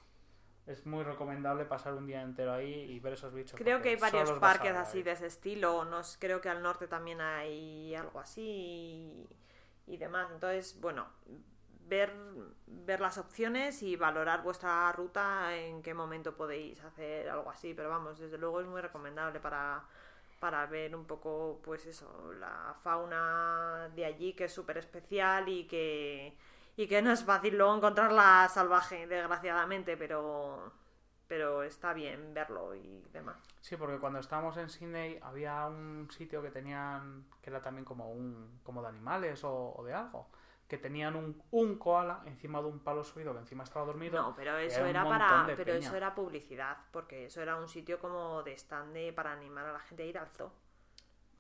Es muy recomendable pasar un día entero ahí y ver esos bichos. Creo que hay varios parques así de ese estilo. No, sé, creo que al norte también hay algo así y, y demás. Entonces, bueno, ver, ver las opciones y valorar vuestra ruta en qué momento podéis hacer algo así. Pero vamos, desde luego es muy recomendable para, para ver un poco, pues eso, la fauna de allí que es súper especial y que, y que no es fácil luego encontrarla salvaje, desgraciadamente, pero, pero está bien verlo y demás. Sí, porque cuando estábamos en Sydney había un sitio que tenían, que era también como un como de animales o, o de algo, que tenían un, un koala encima de un palo subido que encima estaba dormido. No, pero eso era para, pero peña. eso era publicidad, porque eso era un sitio como de stand de- para animar a la gente a ir al zoo.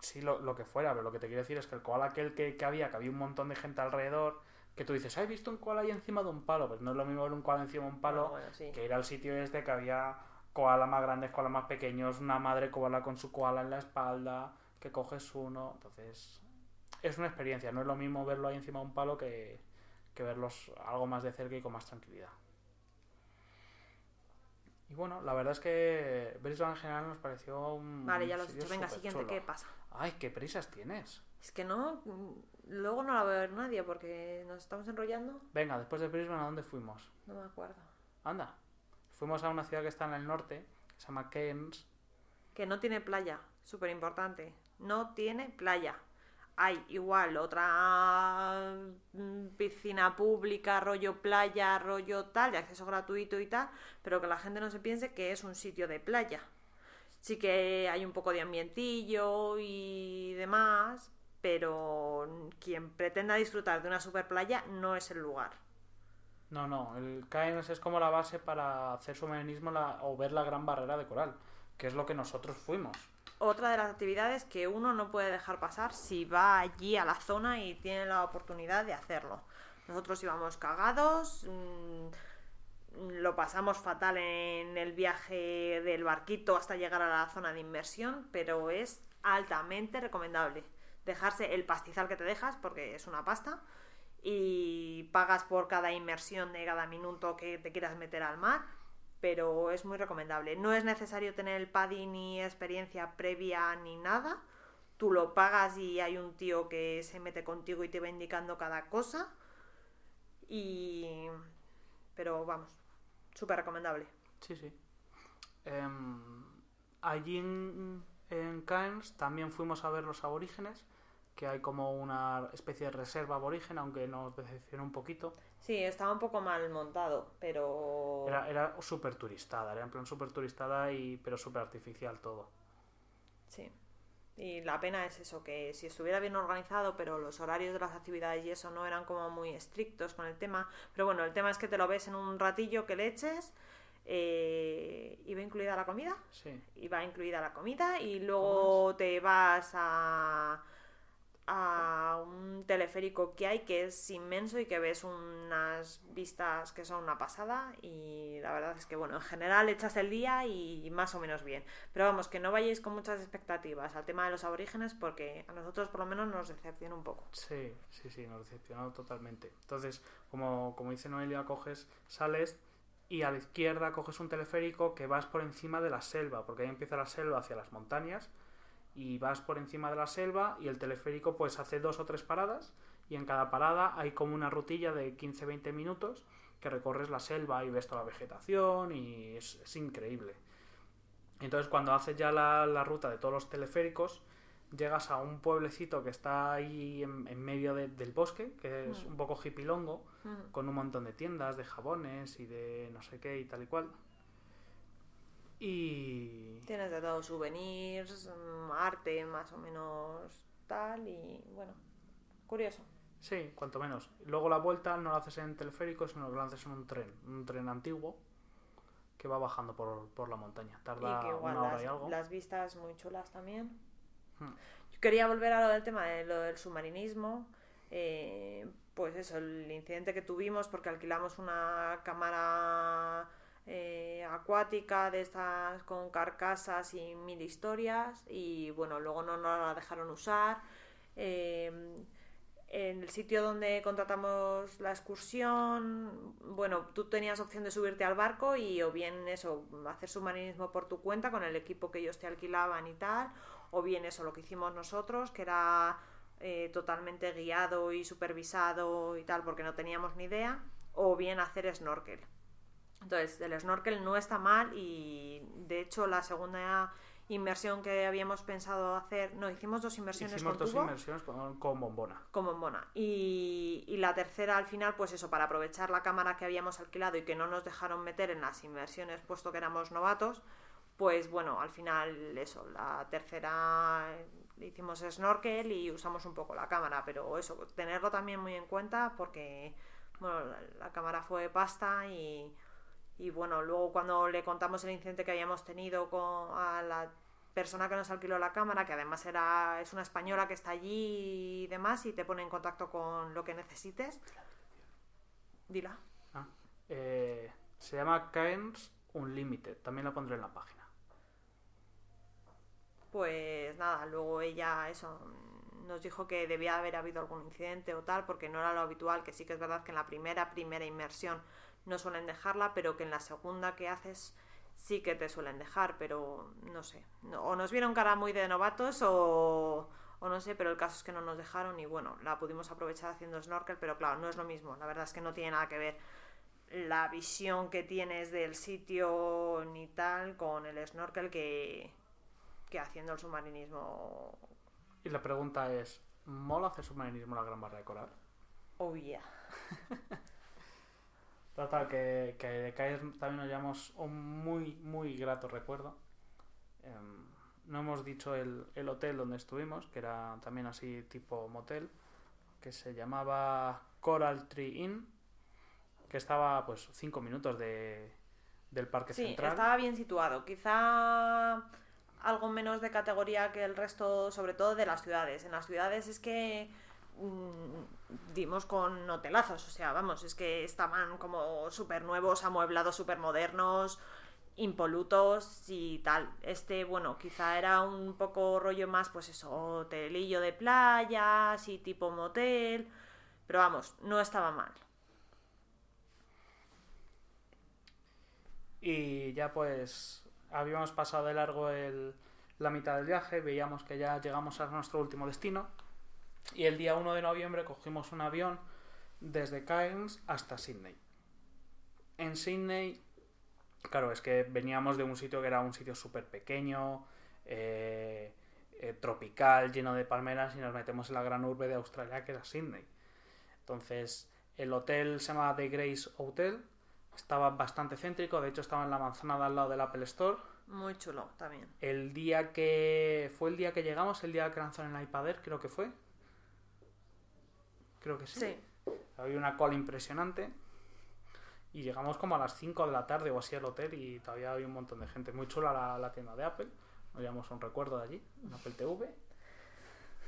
Sí, lo, lo que fuera, pero lo que te quiero decir es que el koala aquel que, que había, que había un montón de gente alrededor, que tú dices, "Ah, he visto un koala ahí encima de un palo, pues no es lo mismo ver un koala encima de un palo Ah, bueno, sí. que ir al sitio este que había koala más grandes, koala más pequeños, una madre koala con su koala en la espalda, que coges uno, entonces es una experiencia, no es lo mismo verlo ahí encima de un palo que, que verlos algo más de cerca y con más tranquilidad. Y bueno, la verdad es que Brisbane en general nos pareció un Vale, ya lo has dicho. Venga, siguiente, ¿qué pasa? Ay, qué prisas tienes. Es que no, luego no la va a ver nadie porque nos estamos enrollando. Venga, después de Brisbane, ¿a dónde fuimos? No me acuerdo. Anda. Fuimos a una ciudad que está en el norte, que se llama Cairns. Que no tiene playa, súper importante. No tiene playa. Hay igual otra mm, piscina pública, rollo playa, rollo tal, de acceso gratuito y tal, pero que la gente no se piense que es un sitio de playa. Sí que hay un poco de ambientillo y demás, pero quien pretenda disfrutar de una super playa no es el lugar. No, no, el Cairns es como la base para hacer submarinismo la- o ver la gran barrera de coral, que es lo que nosotros fuimos. Otra de las actividades que uno no puede dejar pasar si va allí a la zona y tiene la oportunidad de hacerlo. Nosotros íbamos cagados, mm, lo pasamos fatal en el viaje del barquito hasta llegar a la zona de inmersión, pero es altamente recomendable. Dejarse el pastizal que te dejas, porque es una pasta, y pagas por cada inmersión de cada minuto que te quieras meter al mar, pero es muy recomendable. No es necesario tener el PADI ni experiencia previa ni nada. Tú lo pagas y hay un tío que se mete contigo y te va indicando cada cosa. Y... Pero vamos, súper recomendable. Sí, sí. Em, allí en, en Cairns también fuimos a ver los aborígenes, que hay como una especie de reserva aborigen, aunque nos decepcionó un poquito. Sí, estaba un poco mal montado, pero... Era, era súper turistada, era en plan súper turistada, y, pero súper artificial todo. Sí. Y la pena es eso, que si estuviera bien organizado, pero los horarios de las actividades y eso no eran como muy estrictos con el tema. Pero bueno, el tema es que te lo ves en un ratillo que le eches. Eh, ¿Iba incluida la comida? Sí. Iba incluida la comida y luego te vas a, a un teleférico que hay que es inmenso y que ves unas vistas que son una pasada y la verdad es que bueno, en general echas el día y más o menos bien. Pero vamos, que no vayáis con muchas expectativas al tema de los aborígenes porque a nosotros por lo menos nos decepciona un poco. Sí, sí, sí, nos decepcionó totalmente. Entonces, como, como dice Noelia, coges, sales y a la izquierda coges un teleférico que vas por encima de la selva, porque ahí empieza la selva hacia las montañas y vas por encima de la selva y el teleférico pues hace dos o tres paradas y en cada parada hay como una rutilla de 15-20 minutos que recorres la selva y ves toda la vegetación y es, increíble. Entonces cuando haces ya la ruta de todos los teleféricos llegas a un pueblecito que está ahí en, en medio de- del bosque, que es Mm. un poco hipilongo, Mm. con un montón de tiendas, de jabones y de no sé qué y tal y cual. Y... Tienes de todo, souvenirs, mm, arte más o menos tal y bueno, curioso. Sí, cuanto menos. Luego la vuelta no la haces en teleférico, sino que la haces en un tren, un tren antiguo que va bajando por, por la montaña. Tarda y que igual una hora las, y algo. las vistas muy chulas también. Yo quería volver a lo del tema de lo del submarinismo. eh, pues eso, el incidente que tuvimos porque alquilamos una cámara eh, acuática de estas con carcasas y mil historias y bueno, luego no nos la dejaron usar. Eh, en el sitio donde contratamos la excursión, bueno, tú tenías opción de subirte al barco y o bien eso, hacer submarinismo por tu cuenta con el equipo que ellos te alquilaban y tal, o bien eso, lo que hicimos nosotros, que era eh, totalmente guiado y supervisado y tal, porque no teníamos ni idea, o bien hacer snorkel. Entonces, el snorkel no está mal y de hecho la segunda inmersión que habíamos pensado hacer, no, hicimos dos inmersiones Hicimos con dos tubo inmersiones con, con bombona. con bombona. Y, y la tercera al final, pues eso, para aprovechar la cámara que habíamos alquilado y que no nos dejaron meter en las inversiones puesto que éramos novatos, pues bueno, al final eso, la tercera hicimos snorkel y usamos un poco la cámara, pero eso, tenerlo también muy en cuenta porque, bueno, la, cámara fue pasta y, y bueno, luego cuando le contamos el incidente que habíamos tenido con, a la persona que nos alquiló la cámara, que además era, es una española que está allí y demás, y te pone en contacto con lo que necesites. Dila. Ah, eh, se llama Cairns Unlimited. También la pondré en la página. Pues nada, luego ella eso nos dijo que debía haber habido algún incidente o tal, porque no era lo habitual, que sí que es verdad que en la primera, primera inmersión no suelen dejarla, pero que en la segunda que haces sí que te suelen dejar, pero no sé. O nos vieron cara muy de novatos o, o no sé, pero el caso es que no nos dejaron y bueno, la pudimos aprovechar haciendo snorkel, pero claro, no es lo mismo. La verdad es que no tiene nada que ver la visión que tienes del sitio ni tal con el snorkel que, que haciendo el submarinismo. Y la pregunta es, ¿mola hacer submarinismo en la Gran Barra de Coral? Oh yeah. Total, que, que de Cairns también nos llevamos un muy, muy grato recuerdo. Em, no hemos dicho el, el hotel donde estuvimos, que era también así tipo motel, que se llamaba Coral Tree Inn, que estaba pues cinco minutos de, del parque Sí, central. estaba bien situado. Quizá algo menos de categoría que el resto, sobre todo de las ciudades. En las ciudades es que mm, dimos con hotelazos, o sea, vamos, es que estaban como súper nuevos, amueblados, súper modernos, impolutos y tal. Este, bueno, quizá era un poco rollo más, pues eso, hotelillo de playa, así tipo motel, pero vamos, no estaba mal. Y ya pues habíamos pasado de largo la mitad del viaje, veíamos que ya llegamos a nuestro último destino y el día 1 de noviembre cogimos un avión desde Cairns hasta Sydney. En Sydney, claro, es que veníamos de un sitio que era un sitio súper pequeño, eh, eh, tropical, lleno de palmeras y nos metemos en la gran urbe de Australia que era Sydney. Entonces, el hotel se llama The Grace Hotel, estaba bastante céntrico, de hecho estaba en la manzana de al lado del Apple Store. Muy chulo también. El día que fue el día que llegamos, el día que lanzaron el iPad Air, creo que fue. Creo que sí. Sí. Había una cola impresionante. Y llegamos como a las 5 de la tarde o así al hotel y todavía había un montón de gente. Muy chula la, la tienda de Apple. Nos llevamos un recuerdo de allí, un Apple TV.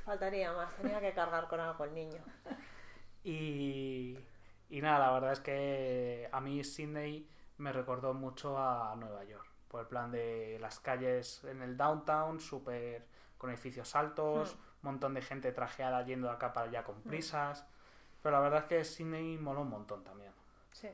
Faltaría más, tenía que cargar con algo el niño. Y, y nada, la verdad es que a mí Sydney me recordó mucho a Nueva York. Por el plan de las calles en el downtown, súper con edificios altos, un montón de gente trajeada yendo de acá para allá con prisas. Pero la verdad es que Sydney moló un montón también. Sí.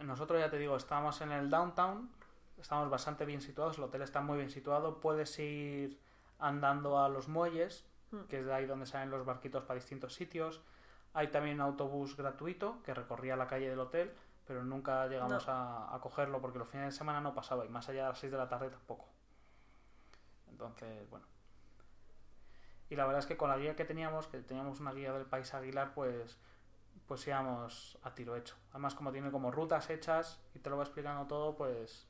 Nosotros ya te digo, estábamos en el downtown, estamos bastante bien situados, el hotel está muy bien situado, puedes ir andando a los muelles, Mm. que es de ahí donde salen los barquitos para distintos sitios. Hay también un autobús gratuito que recorría la calle del hotel, pero nunca llegamos No. a, a cogerlo porque los fines de semana no pasaba y más allá de las 6 de la tarde tampoco. Entonces, bueno. Y la verdad es que con la guía que teníamos, que teníamos una guía del país Aguilar, pues pues íbamos a tiro hecho. Además, como tiene como rutas hechas y te lo va explicando todo, pues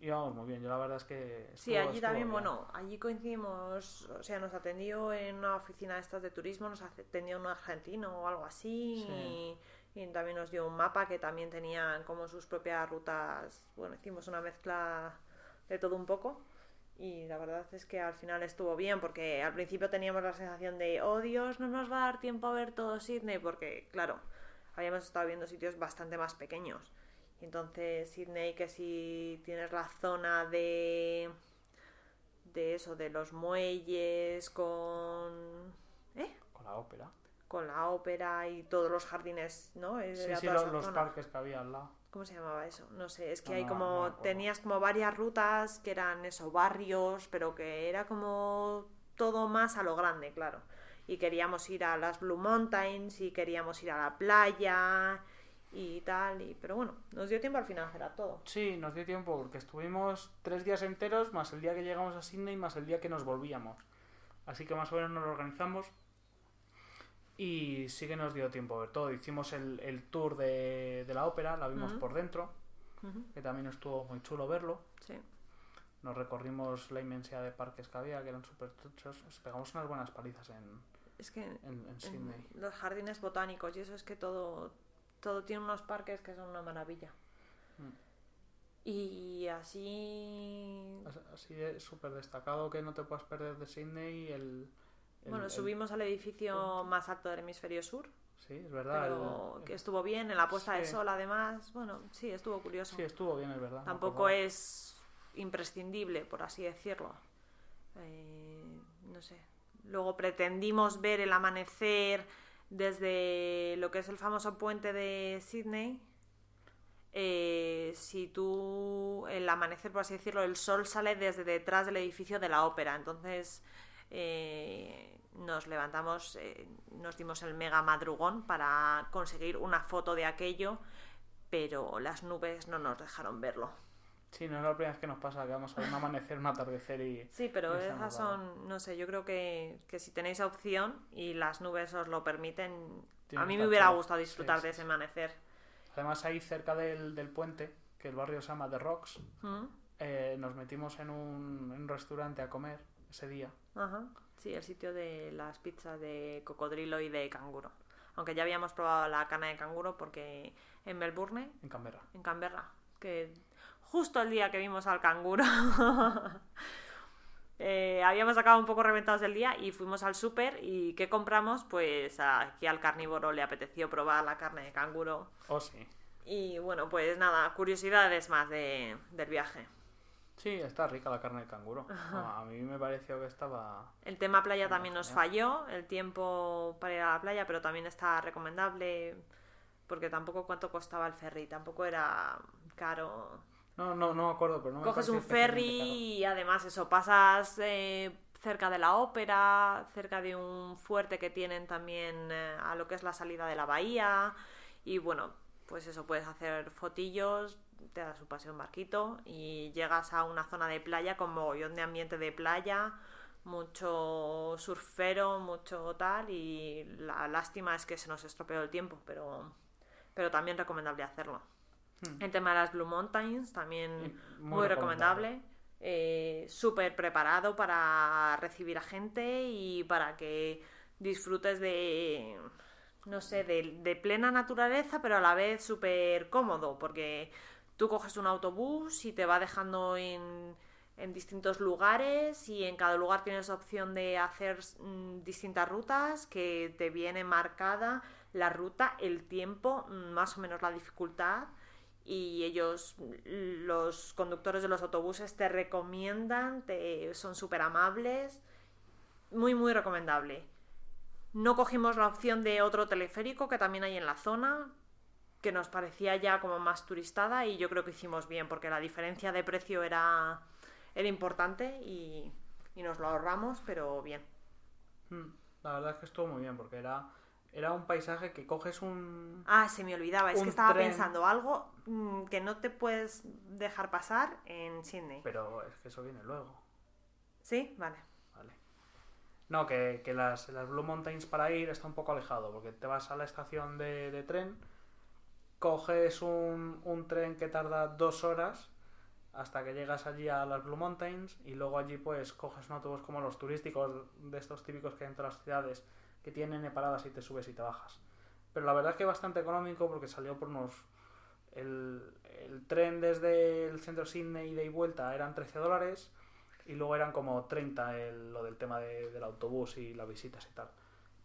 íbamos muy bien. Yo la verdad es que... Sí, estuvo- allí estuvo también, bien. bueno, allí coincidimos, o sea, nos atendió en una oficina de estas de turismo, nos atendió un argentino o algo así, Sí. y, y también nos dio un mapa que también tenían como sus propias rutas, bueno, hicimos una mezcla de todo un poco, y la verdad es que al final estuvo bien, porque al principio teníamos la sensación de, oh Dios, no nos va a dar tiempo a ver todo Sydney, porque claro, habíamos estado viendo sitios bastante más pequeños. Entonces Sydney, que si tienes la zona de de eso, de los muelles con ¿eh? Con la ópera. con la ópera y todos los jardines, ¿no? Sí, Era sí, esa los parques que había al lado. ¿Cómo se llamaba eso? No sé, es que No, hay como no tenías como varias rutas que eran eso, barrios, pero que era como todo más a lo grande, claro. Y queríamos ir a las Blue Mountains y queríamos ir a la playa y tal, y pero bueno, nos dio tiempo al final a hacer a todo. Sí, nos dio tiempo porque estuvimos tres días enteros, más el día que llegamos a Sydney, más el día que nos volvíamos. Así que más o menos nos lo organizamos y sí que nos dio tiempo a ver todo. Hicimos el, el tour de, de la ópera, la vimos por dentro, que también estuvo muy chulo verlo. Sí. Nos recorrimos la inmensidad de parques que había, que eran súper truchos. Nos pegamos unas buenas palizas en, Es que en, en en Sydney. los jardines botánicos y eso es que todo todo tiene unos parques que son una maravilla. Mm. Y así As- Así de súper destacado que no te puedas perder de Sydney. El, el- Bueno, el- subimos al edificio más alto del hemisferio sur, Sí, es verdad. pero que estuvo bien en la puesta de sol, además. Bueno, sí, estuvo curioso. Sí, estuvo bien, es verdad. Tampoco es imprescindible, por así decirlo. Eh, no sé. Luego pretendimos ver el amanecer desde lo que es el famoso puente de Sydney. Eh, si tú, el amanecer, por así decirlo, el sol sale desde detrás del edificio de la ópera. Entonces eh, nos levantamos, eh, nos dimos el mega madrugón para conseguir una foto de aquello, pero las nubes no nos dejaron verlo. Sí, no es la primera vez que nos pasa que vamos a ver un amanecer, un atardecer y... Sí, pero Y esas son, no sé, yo creo que, que si tenéis opción y las nubes os lo permiten, Tiene a mí me hubiera gustado disfrutar Sí, de ese amanecer. Además ahí cerca del, del puente, que el barrio se llama The Rocks, ¿Mm? eh, nos metimos en un, en un restaurante a comer ese día. Ajá. Sí, el sitio de las pizzas de cocodrilo y de canguro. Aunque ya habíamos probado la carne de canguro porque en Melbourne, En Canberra. en Canberra, que justo el día que vimos al canguro, eh, habíamos acabado un poco reventados del día y fuimos al súper y ¿qué compramos? Pues aquí al carnívoro le apeteció probar la carne de canguro. Oh, sí. Y bueno, pues nada, curiosidades más de, del viaje. Sí, está rica la carne de canguro. A mí me pareció que estaba... El tema playa también nos falló, el tiempo para ir a la playa, pero también está recomendable porque tampoco cuánto costaba el ferry, tampoco era caro. No, no, no me acuerdo, pero no Coges un ferry y además eso, pasas eh, cerca de la ópera, cerca de un fuerte que tienen también eh, a lo que es la salida de la bahía y bueno, pues eso, puedes hacer fotillos, te das un paseo en barquito y llegas a una zona de playa con mogollón de ambiente de playa, mucho surfero, mucho tal y la lástima es que se nos estropeó el tiempo, pero, pero también recomendable hacerlo. Hmm. El tema de las Blue Mountains también muy, muy recomendable. eh, Súper preparado para recibir a gente y para que disfrutes de, no sé, de, de plena naturaleza, pero a la vez súper cómodo, porque tú coges un autobús y te va dejando en, en distintos lugares y en cada lugar tienes opción de hacer mm, distintas rutas que te viene marcada la ruta, el tiempo, mm, más o menos la dificultad y ellos, los conductores de los autobuses, te recomiendan, te, son súper amables, muy, muy recomendable. No cogimos la opción de otro teleférico que también hay en la zona, que nos parecía ya como más turistada y yo creo que hicimos bien porque la diferencia de precio era, era importante y, y nos lo ahorramos, pero bien. Hmm, La verdad es que estuvo muy bien porque era, era un paisaje que coges un... Ah, se me olvidaba, es que estaba tren. pensando algo mm, que no te puedes dejar pasar en Sydney. Pero es que eso viene luego, ¿Sí? Vale. ¿vale? No, que, que las, las Blue Mountains para ir está un poco alejado, porque te vas a la estación de, de tren, coges un, un tren que tarda dos horas hasta que llegas allí a las Blue Mountains y luego allí pues coges un autobús como los turísticos de estos típicos que hay en todas las ciudades que tienen paradas y te subes y te bajas. Pero la verdad es que bastante económico porque salió por unos... El, el tren desde el centro Sydney ida y vuelta eran 13 dólares y luego eran como 30 el- lo del tema de- del autobús y las visitas y tal.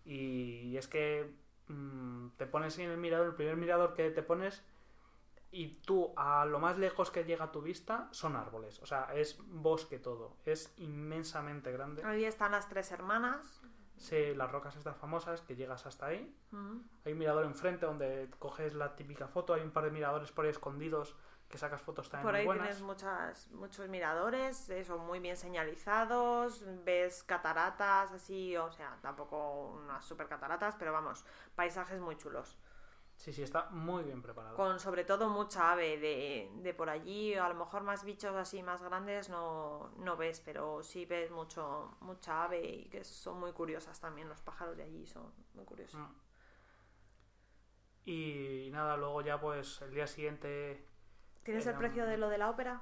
Y es que mm, te pones en el mirador, el primer mirador que te pones y tú a lo más lejos que llega tu vista son árboles. O sea, es bosque todo. Es inmensamente grande. Ahí están las tres hermanas. Sí, las rocas estas famosas que llegas hasta ahí. Mm. Hay un mirador enfrente donde coges la típica foto. Hay un par de miradores por ahí escondidos que sacas fotos también Por muy ahí buenas. tienes muchas, muchos miradores, eso, muy bien señalizados, ves cataratas así, o sea, tampoco unas super cataratas, pero vamos, paisajes muy chulos. Sí, sí, está muy bien preparado. Con sobre todo mucha ave de, de por allí, a lo mejor más bichos así más grandes no, no ves, pero sí ves mucho, mucha ave y que son muy curiosas también, los pájaros de allí son muy curiosos. Mm. Y nada, luego ya pues el día siguiente... ¿Tienes el Eran- precio de lo de la ópera?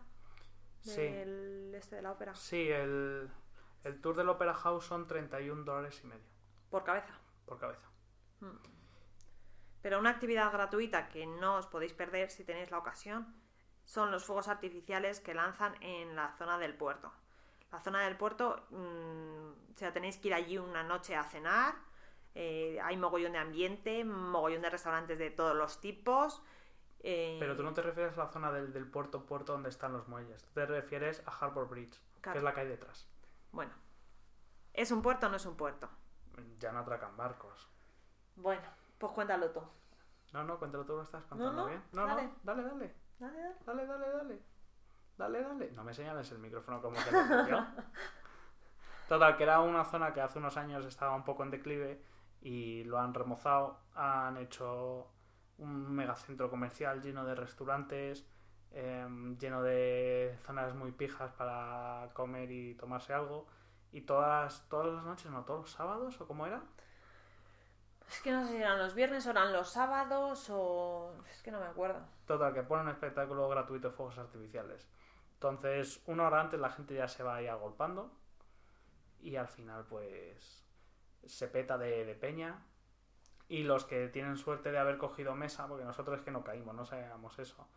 Sí. Del este de la ópera. Sí, el, el tour del Opera House son 31 dólares y medio Por cabeza. por cabeza. Pero una actividad gratuita que no os podéis perder si tenéis la ocasión son los fuegos artificiales que lanzan en la zona del puerto. La zona del puerto, mm, o sea, tenéis que ir allí una noche a cenar. eh, hay mogollón de ambiente, mogollón de restaurantes de todos los tipos. eh, Pero tú no te refieres a la zona del, del puerto puerto donde están los muelles. Tú te refieres a Harbour Bridge, que es la que hay detrás. Bueno, ¿es un puerto o no es un puerto? Ya no atracan barcos. Bueno, pues cuéntalo tú. No, no, cuéntalo tú lo estás contando no, bien. No, dale. no, dale, dale. Dale, dale. Dale, dale, dale. Dale, dale. No me señales el micrófono como te lo yo. Total, que era una zona que hace unos años estaba un poco en declive y lo han remozado. Han hecho un megacentro comercial lleno de restaurantes, em, lleno de zonas muy pijas para comer y tomarse algo. Y todas, todas las noches, no, todos los sábados, o cómo era. Es que no sé si eran los viernes o eran los sábados o... Es que no me acuerdo. Total, que ponen un espectáculo gratuito de fuegos artificiales. Entonces, una hora antes la gente ya se va ahí agolpando y al final, pues, se peta de, de peña. Y los que tienen suerte de haber cogido mesa, porque nosotros es que no caímos, no sabíamos eso.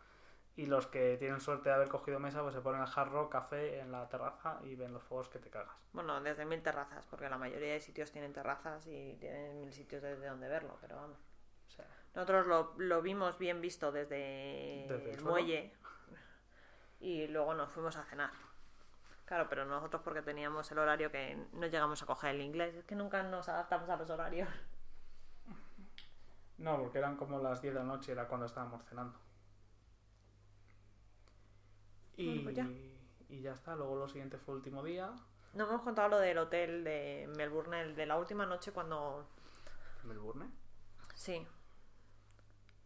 Y los que tienen suerte de haber cogido mesa, pues se ponen el jarro, café en la terraza y ven los fuegos que te cagas. Bueno, desde mil terrazas, porque la mayoría de sitios tienen terrazas y tienen mil sitios desde donde verlo, pero vamos. O sea, Nosotros lo, lo vimos bien visto desde, Desde el el muelle y luego nos fuimos a cenar. Claro, pero nosotros porque teníamos el horario que no llegamos a coger el inglés, es que nunca nos adaptamos a los horarios. no, porque eran como las 10 de la noche, era cuando estábamos cenando. Y, Bueno, pues ya. y ya está, luego lo siguiente fue el último día. No hemos contado lo del hotel de Melbourne, el de la última noche cuando... Melbourne. Sí.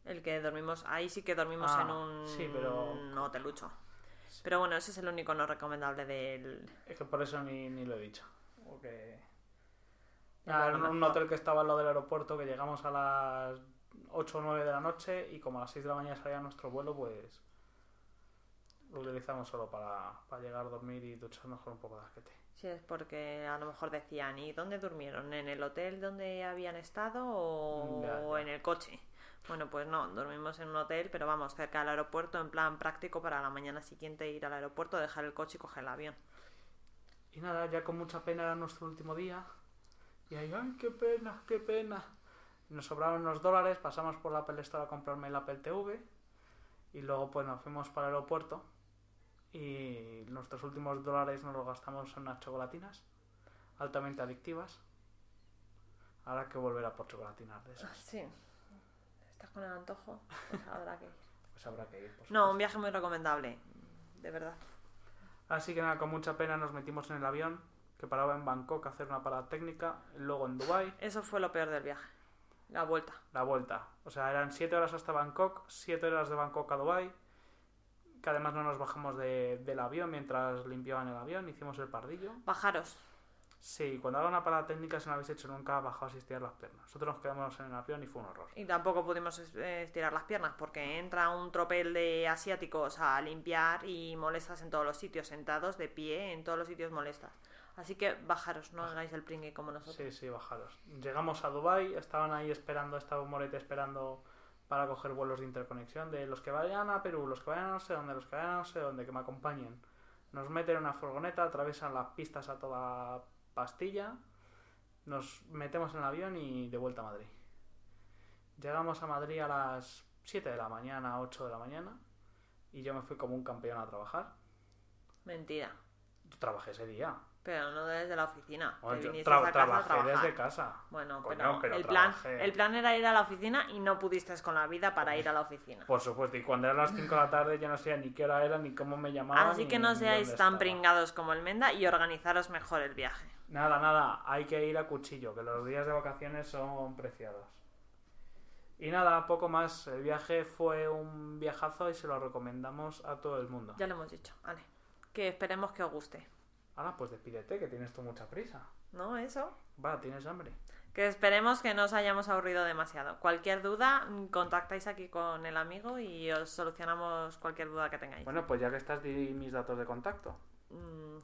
El que dormimos, ahí sí que dormimos Ah, en un sí, pero- hotelucho. Pero bueno, ese es el único no recomendable del... Es que por eso ni, ni lo he dicho. Porque... Ah, era un hotel que estaba al lado del aeropuerto, que llegamos a las 8 o 9 de la noche y como a las 6 de la mañana salía nuestro vuelo, pues lo utilizamos solo para, para llegar a dormir y ducharnos con un poco de asquete. Sí, es porque a lo mejor decían, ¿y dónde durmieron? ¿En el hotel donde habían estado o Ya, ya. en el coche? Bueno, pues no, dormimos en un hotel, pero vamos, cerca del aeropuerto, en plan práctico para la mañana siguiente ir al aeropuerto, dejar el coche y coger el avión. Y nada, ya con mucha pena era nuestro último día. Y ahí, ay, qué pena, qué pena. Nos sobraron unos dólares, pasamos por la Apple Store a comprarme el Apple TV. Y luego pues nos fuimos para el aeropuerto. Y nuestros últimos dólares nos los gastamos en unas chocolatinas. Altamente adictivas. Hay que volver a por chocolatinas de esas. Sí. ¿Estás con el antojo? Pues habrá que ir. Pues habrá que ir. por No, un viaje muy recomendable, de verdad. Así que nada, con mucha pena nos metimos en el avión. Que paraba en Bangkok a hacer una parada técnica. Luego en Dubai Eso fue lo peor del viaje. La vuelta. la vuelta. O sea, eran 7 horas hasta Bangkok, 7 horas de Bangkok a Dubai. Que además no nos bajamos de- del avión mientras limpiaban el avión, hicimos el pardillo. Bajaros. Sí, cuando haga una parada técnica, si no habéis hecho nunca, bajaos y estirar las piernas. Nosotros nos quedamos en el avión y fue un horror. Y tampoco pudimos eh, estirar las piernas porque entra un tropel de asiáticos a limpiar y molestas en todos los sitios, sentados, de pie, en todos los sitios molestas. Así que bajaros, no hagáis el pringue como nosotros. Sí, sí, bajaros. Llegamos a Dubai, estaban ahí esperando, estaba un morete esperando para coger vuelos de interconexión de los que vayan a Perú, los que vayan a no sé dónde, los que vayan a no sé dónde, que me acompañen. Nos meten en una furgoneta, atraviesan las pistas a toda pastilla, nos metemos en el avión y de vuelta a Madrid. Llegamos a Madrid a las 7 de la mañana, 8 de la mañana, y yo me fui como un campeón a trabajar. Mentira. Yo trabajé ese día. Pero no desde la oficina. Bueno, que yo viniste tra- a casa a trabajé trabajar. desde casa. Bueno, Coño, pero, pero el, plan, trabajé. el plan era ir a la oficina y no pudiste con la vida para ir a la oficina. Por supuesto, y cuando eran las 5 de la tarde yo no sabía ni qué hora era, ni cómo me llamaban. Así que no seáis tan pringados como el Menda y organizaros mejor el viaje. Nada, nada, hay que ir a cuchillo, que los días de vacaciones son preciados. Y nada, poco más. El viaje fue un viajazo y se lo recomendamos a todo el mundo. Ya lo hemos dicho, vale. Que esperemos que os guste. Ahora, pues despídete, que tienes tú mucha prisa. ¿No? Eso. Va, tienes hambre. Que esperemos que no os hayamos aburrido demasiado. Cualquier duda, mm, contactáis aquí con el amigo y os solucionamos cualquier duda que tengáis. Bueno, pues ya que estás, di mis datos de contacto. Mm,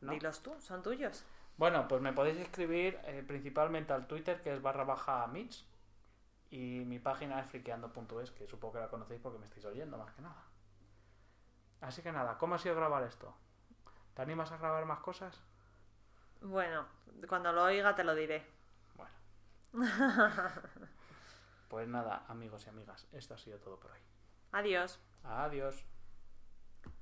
¿no? Dilos tú, son tuyos. Bueno, pues me podéis escribir eh, principalmente al Twitter, que es barra baja Mitch. Y mi página es friqueando.es, que supongo que la conocéis porque me estáis oyendo más que nada. Así que nada, ¿cómo ha sido grabar esto? ¿Te animas a grabar más cosas? Bueno, cuando lo oiga te lo diré. Bueno. Pues nada, amigos y amigas, esto ha sido todo por hoy. Adiós. Adiós.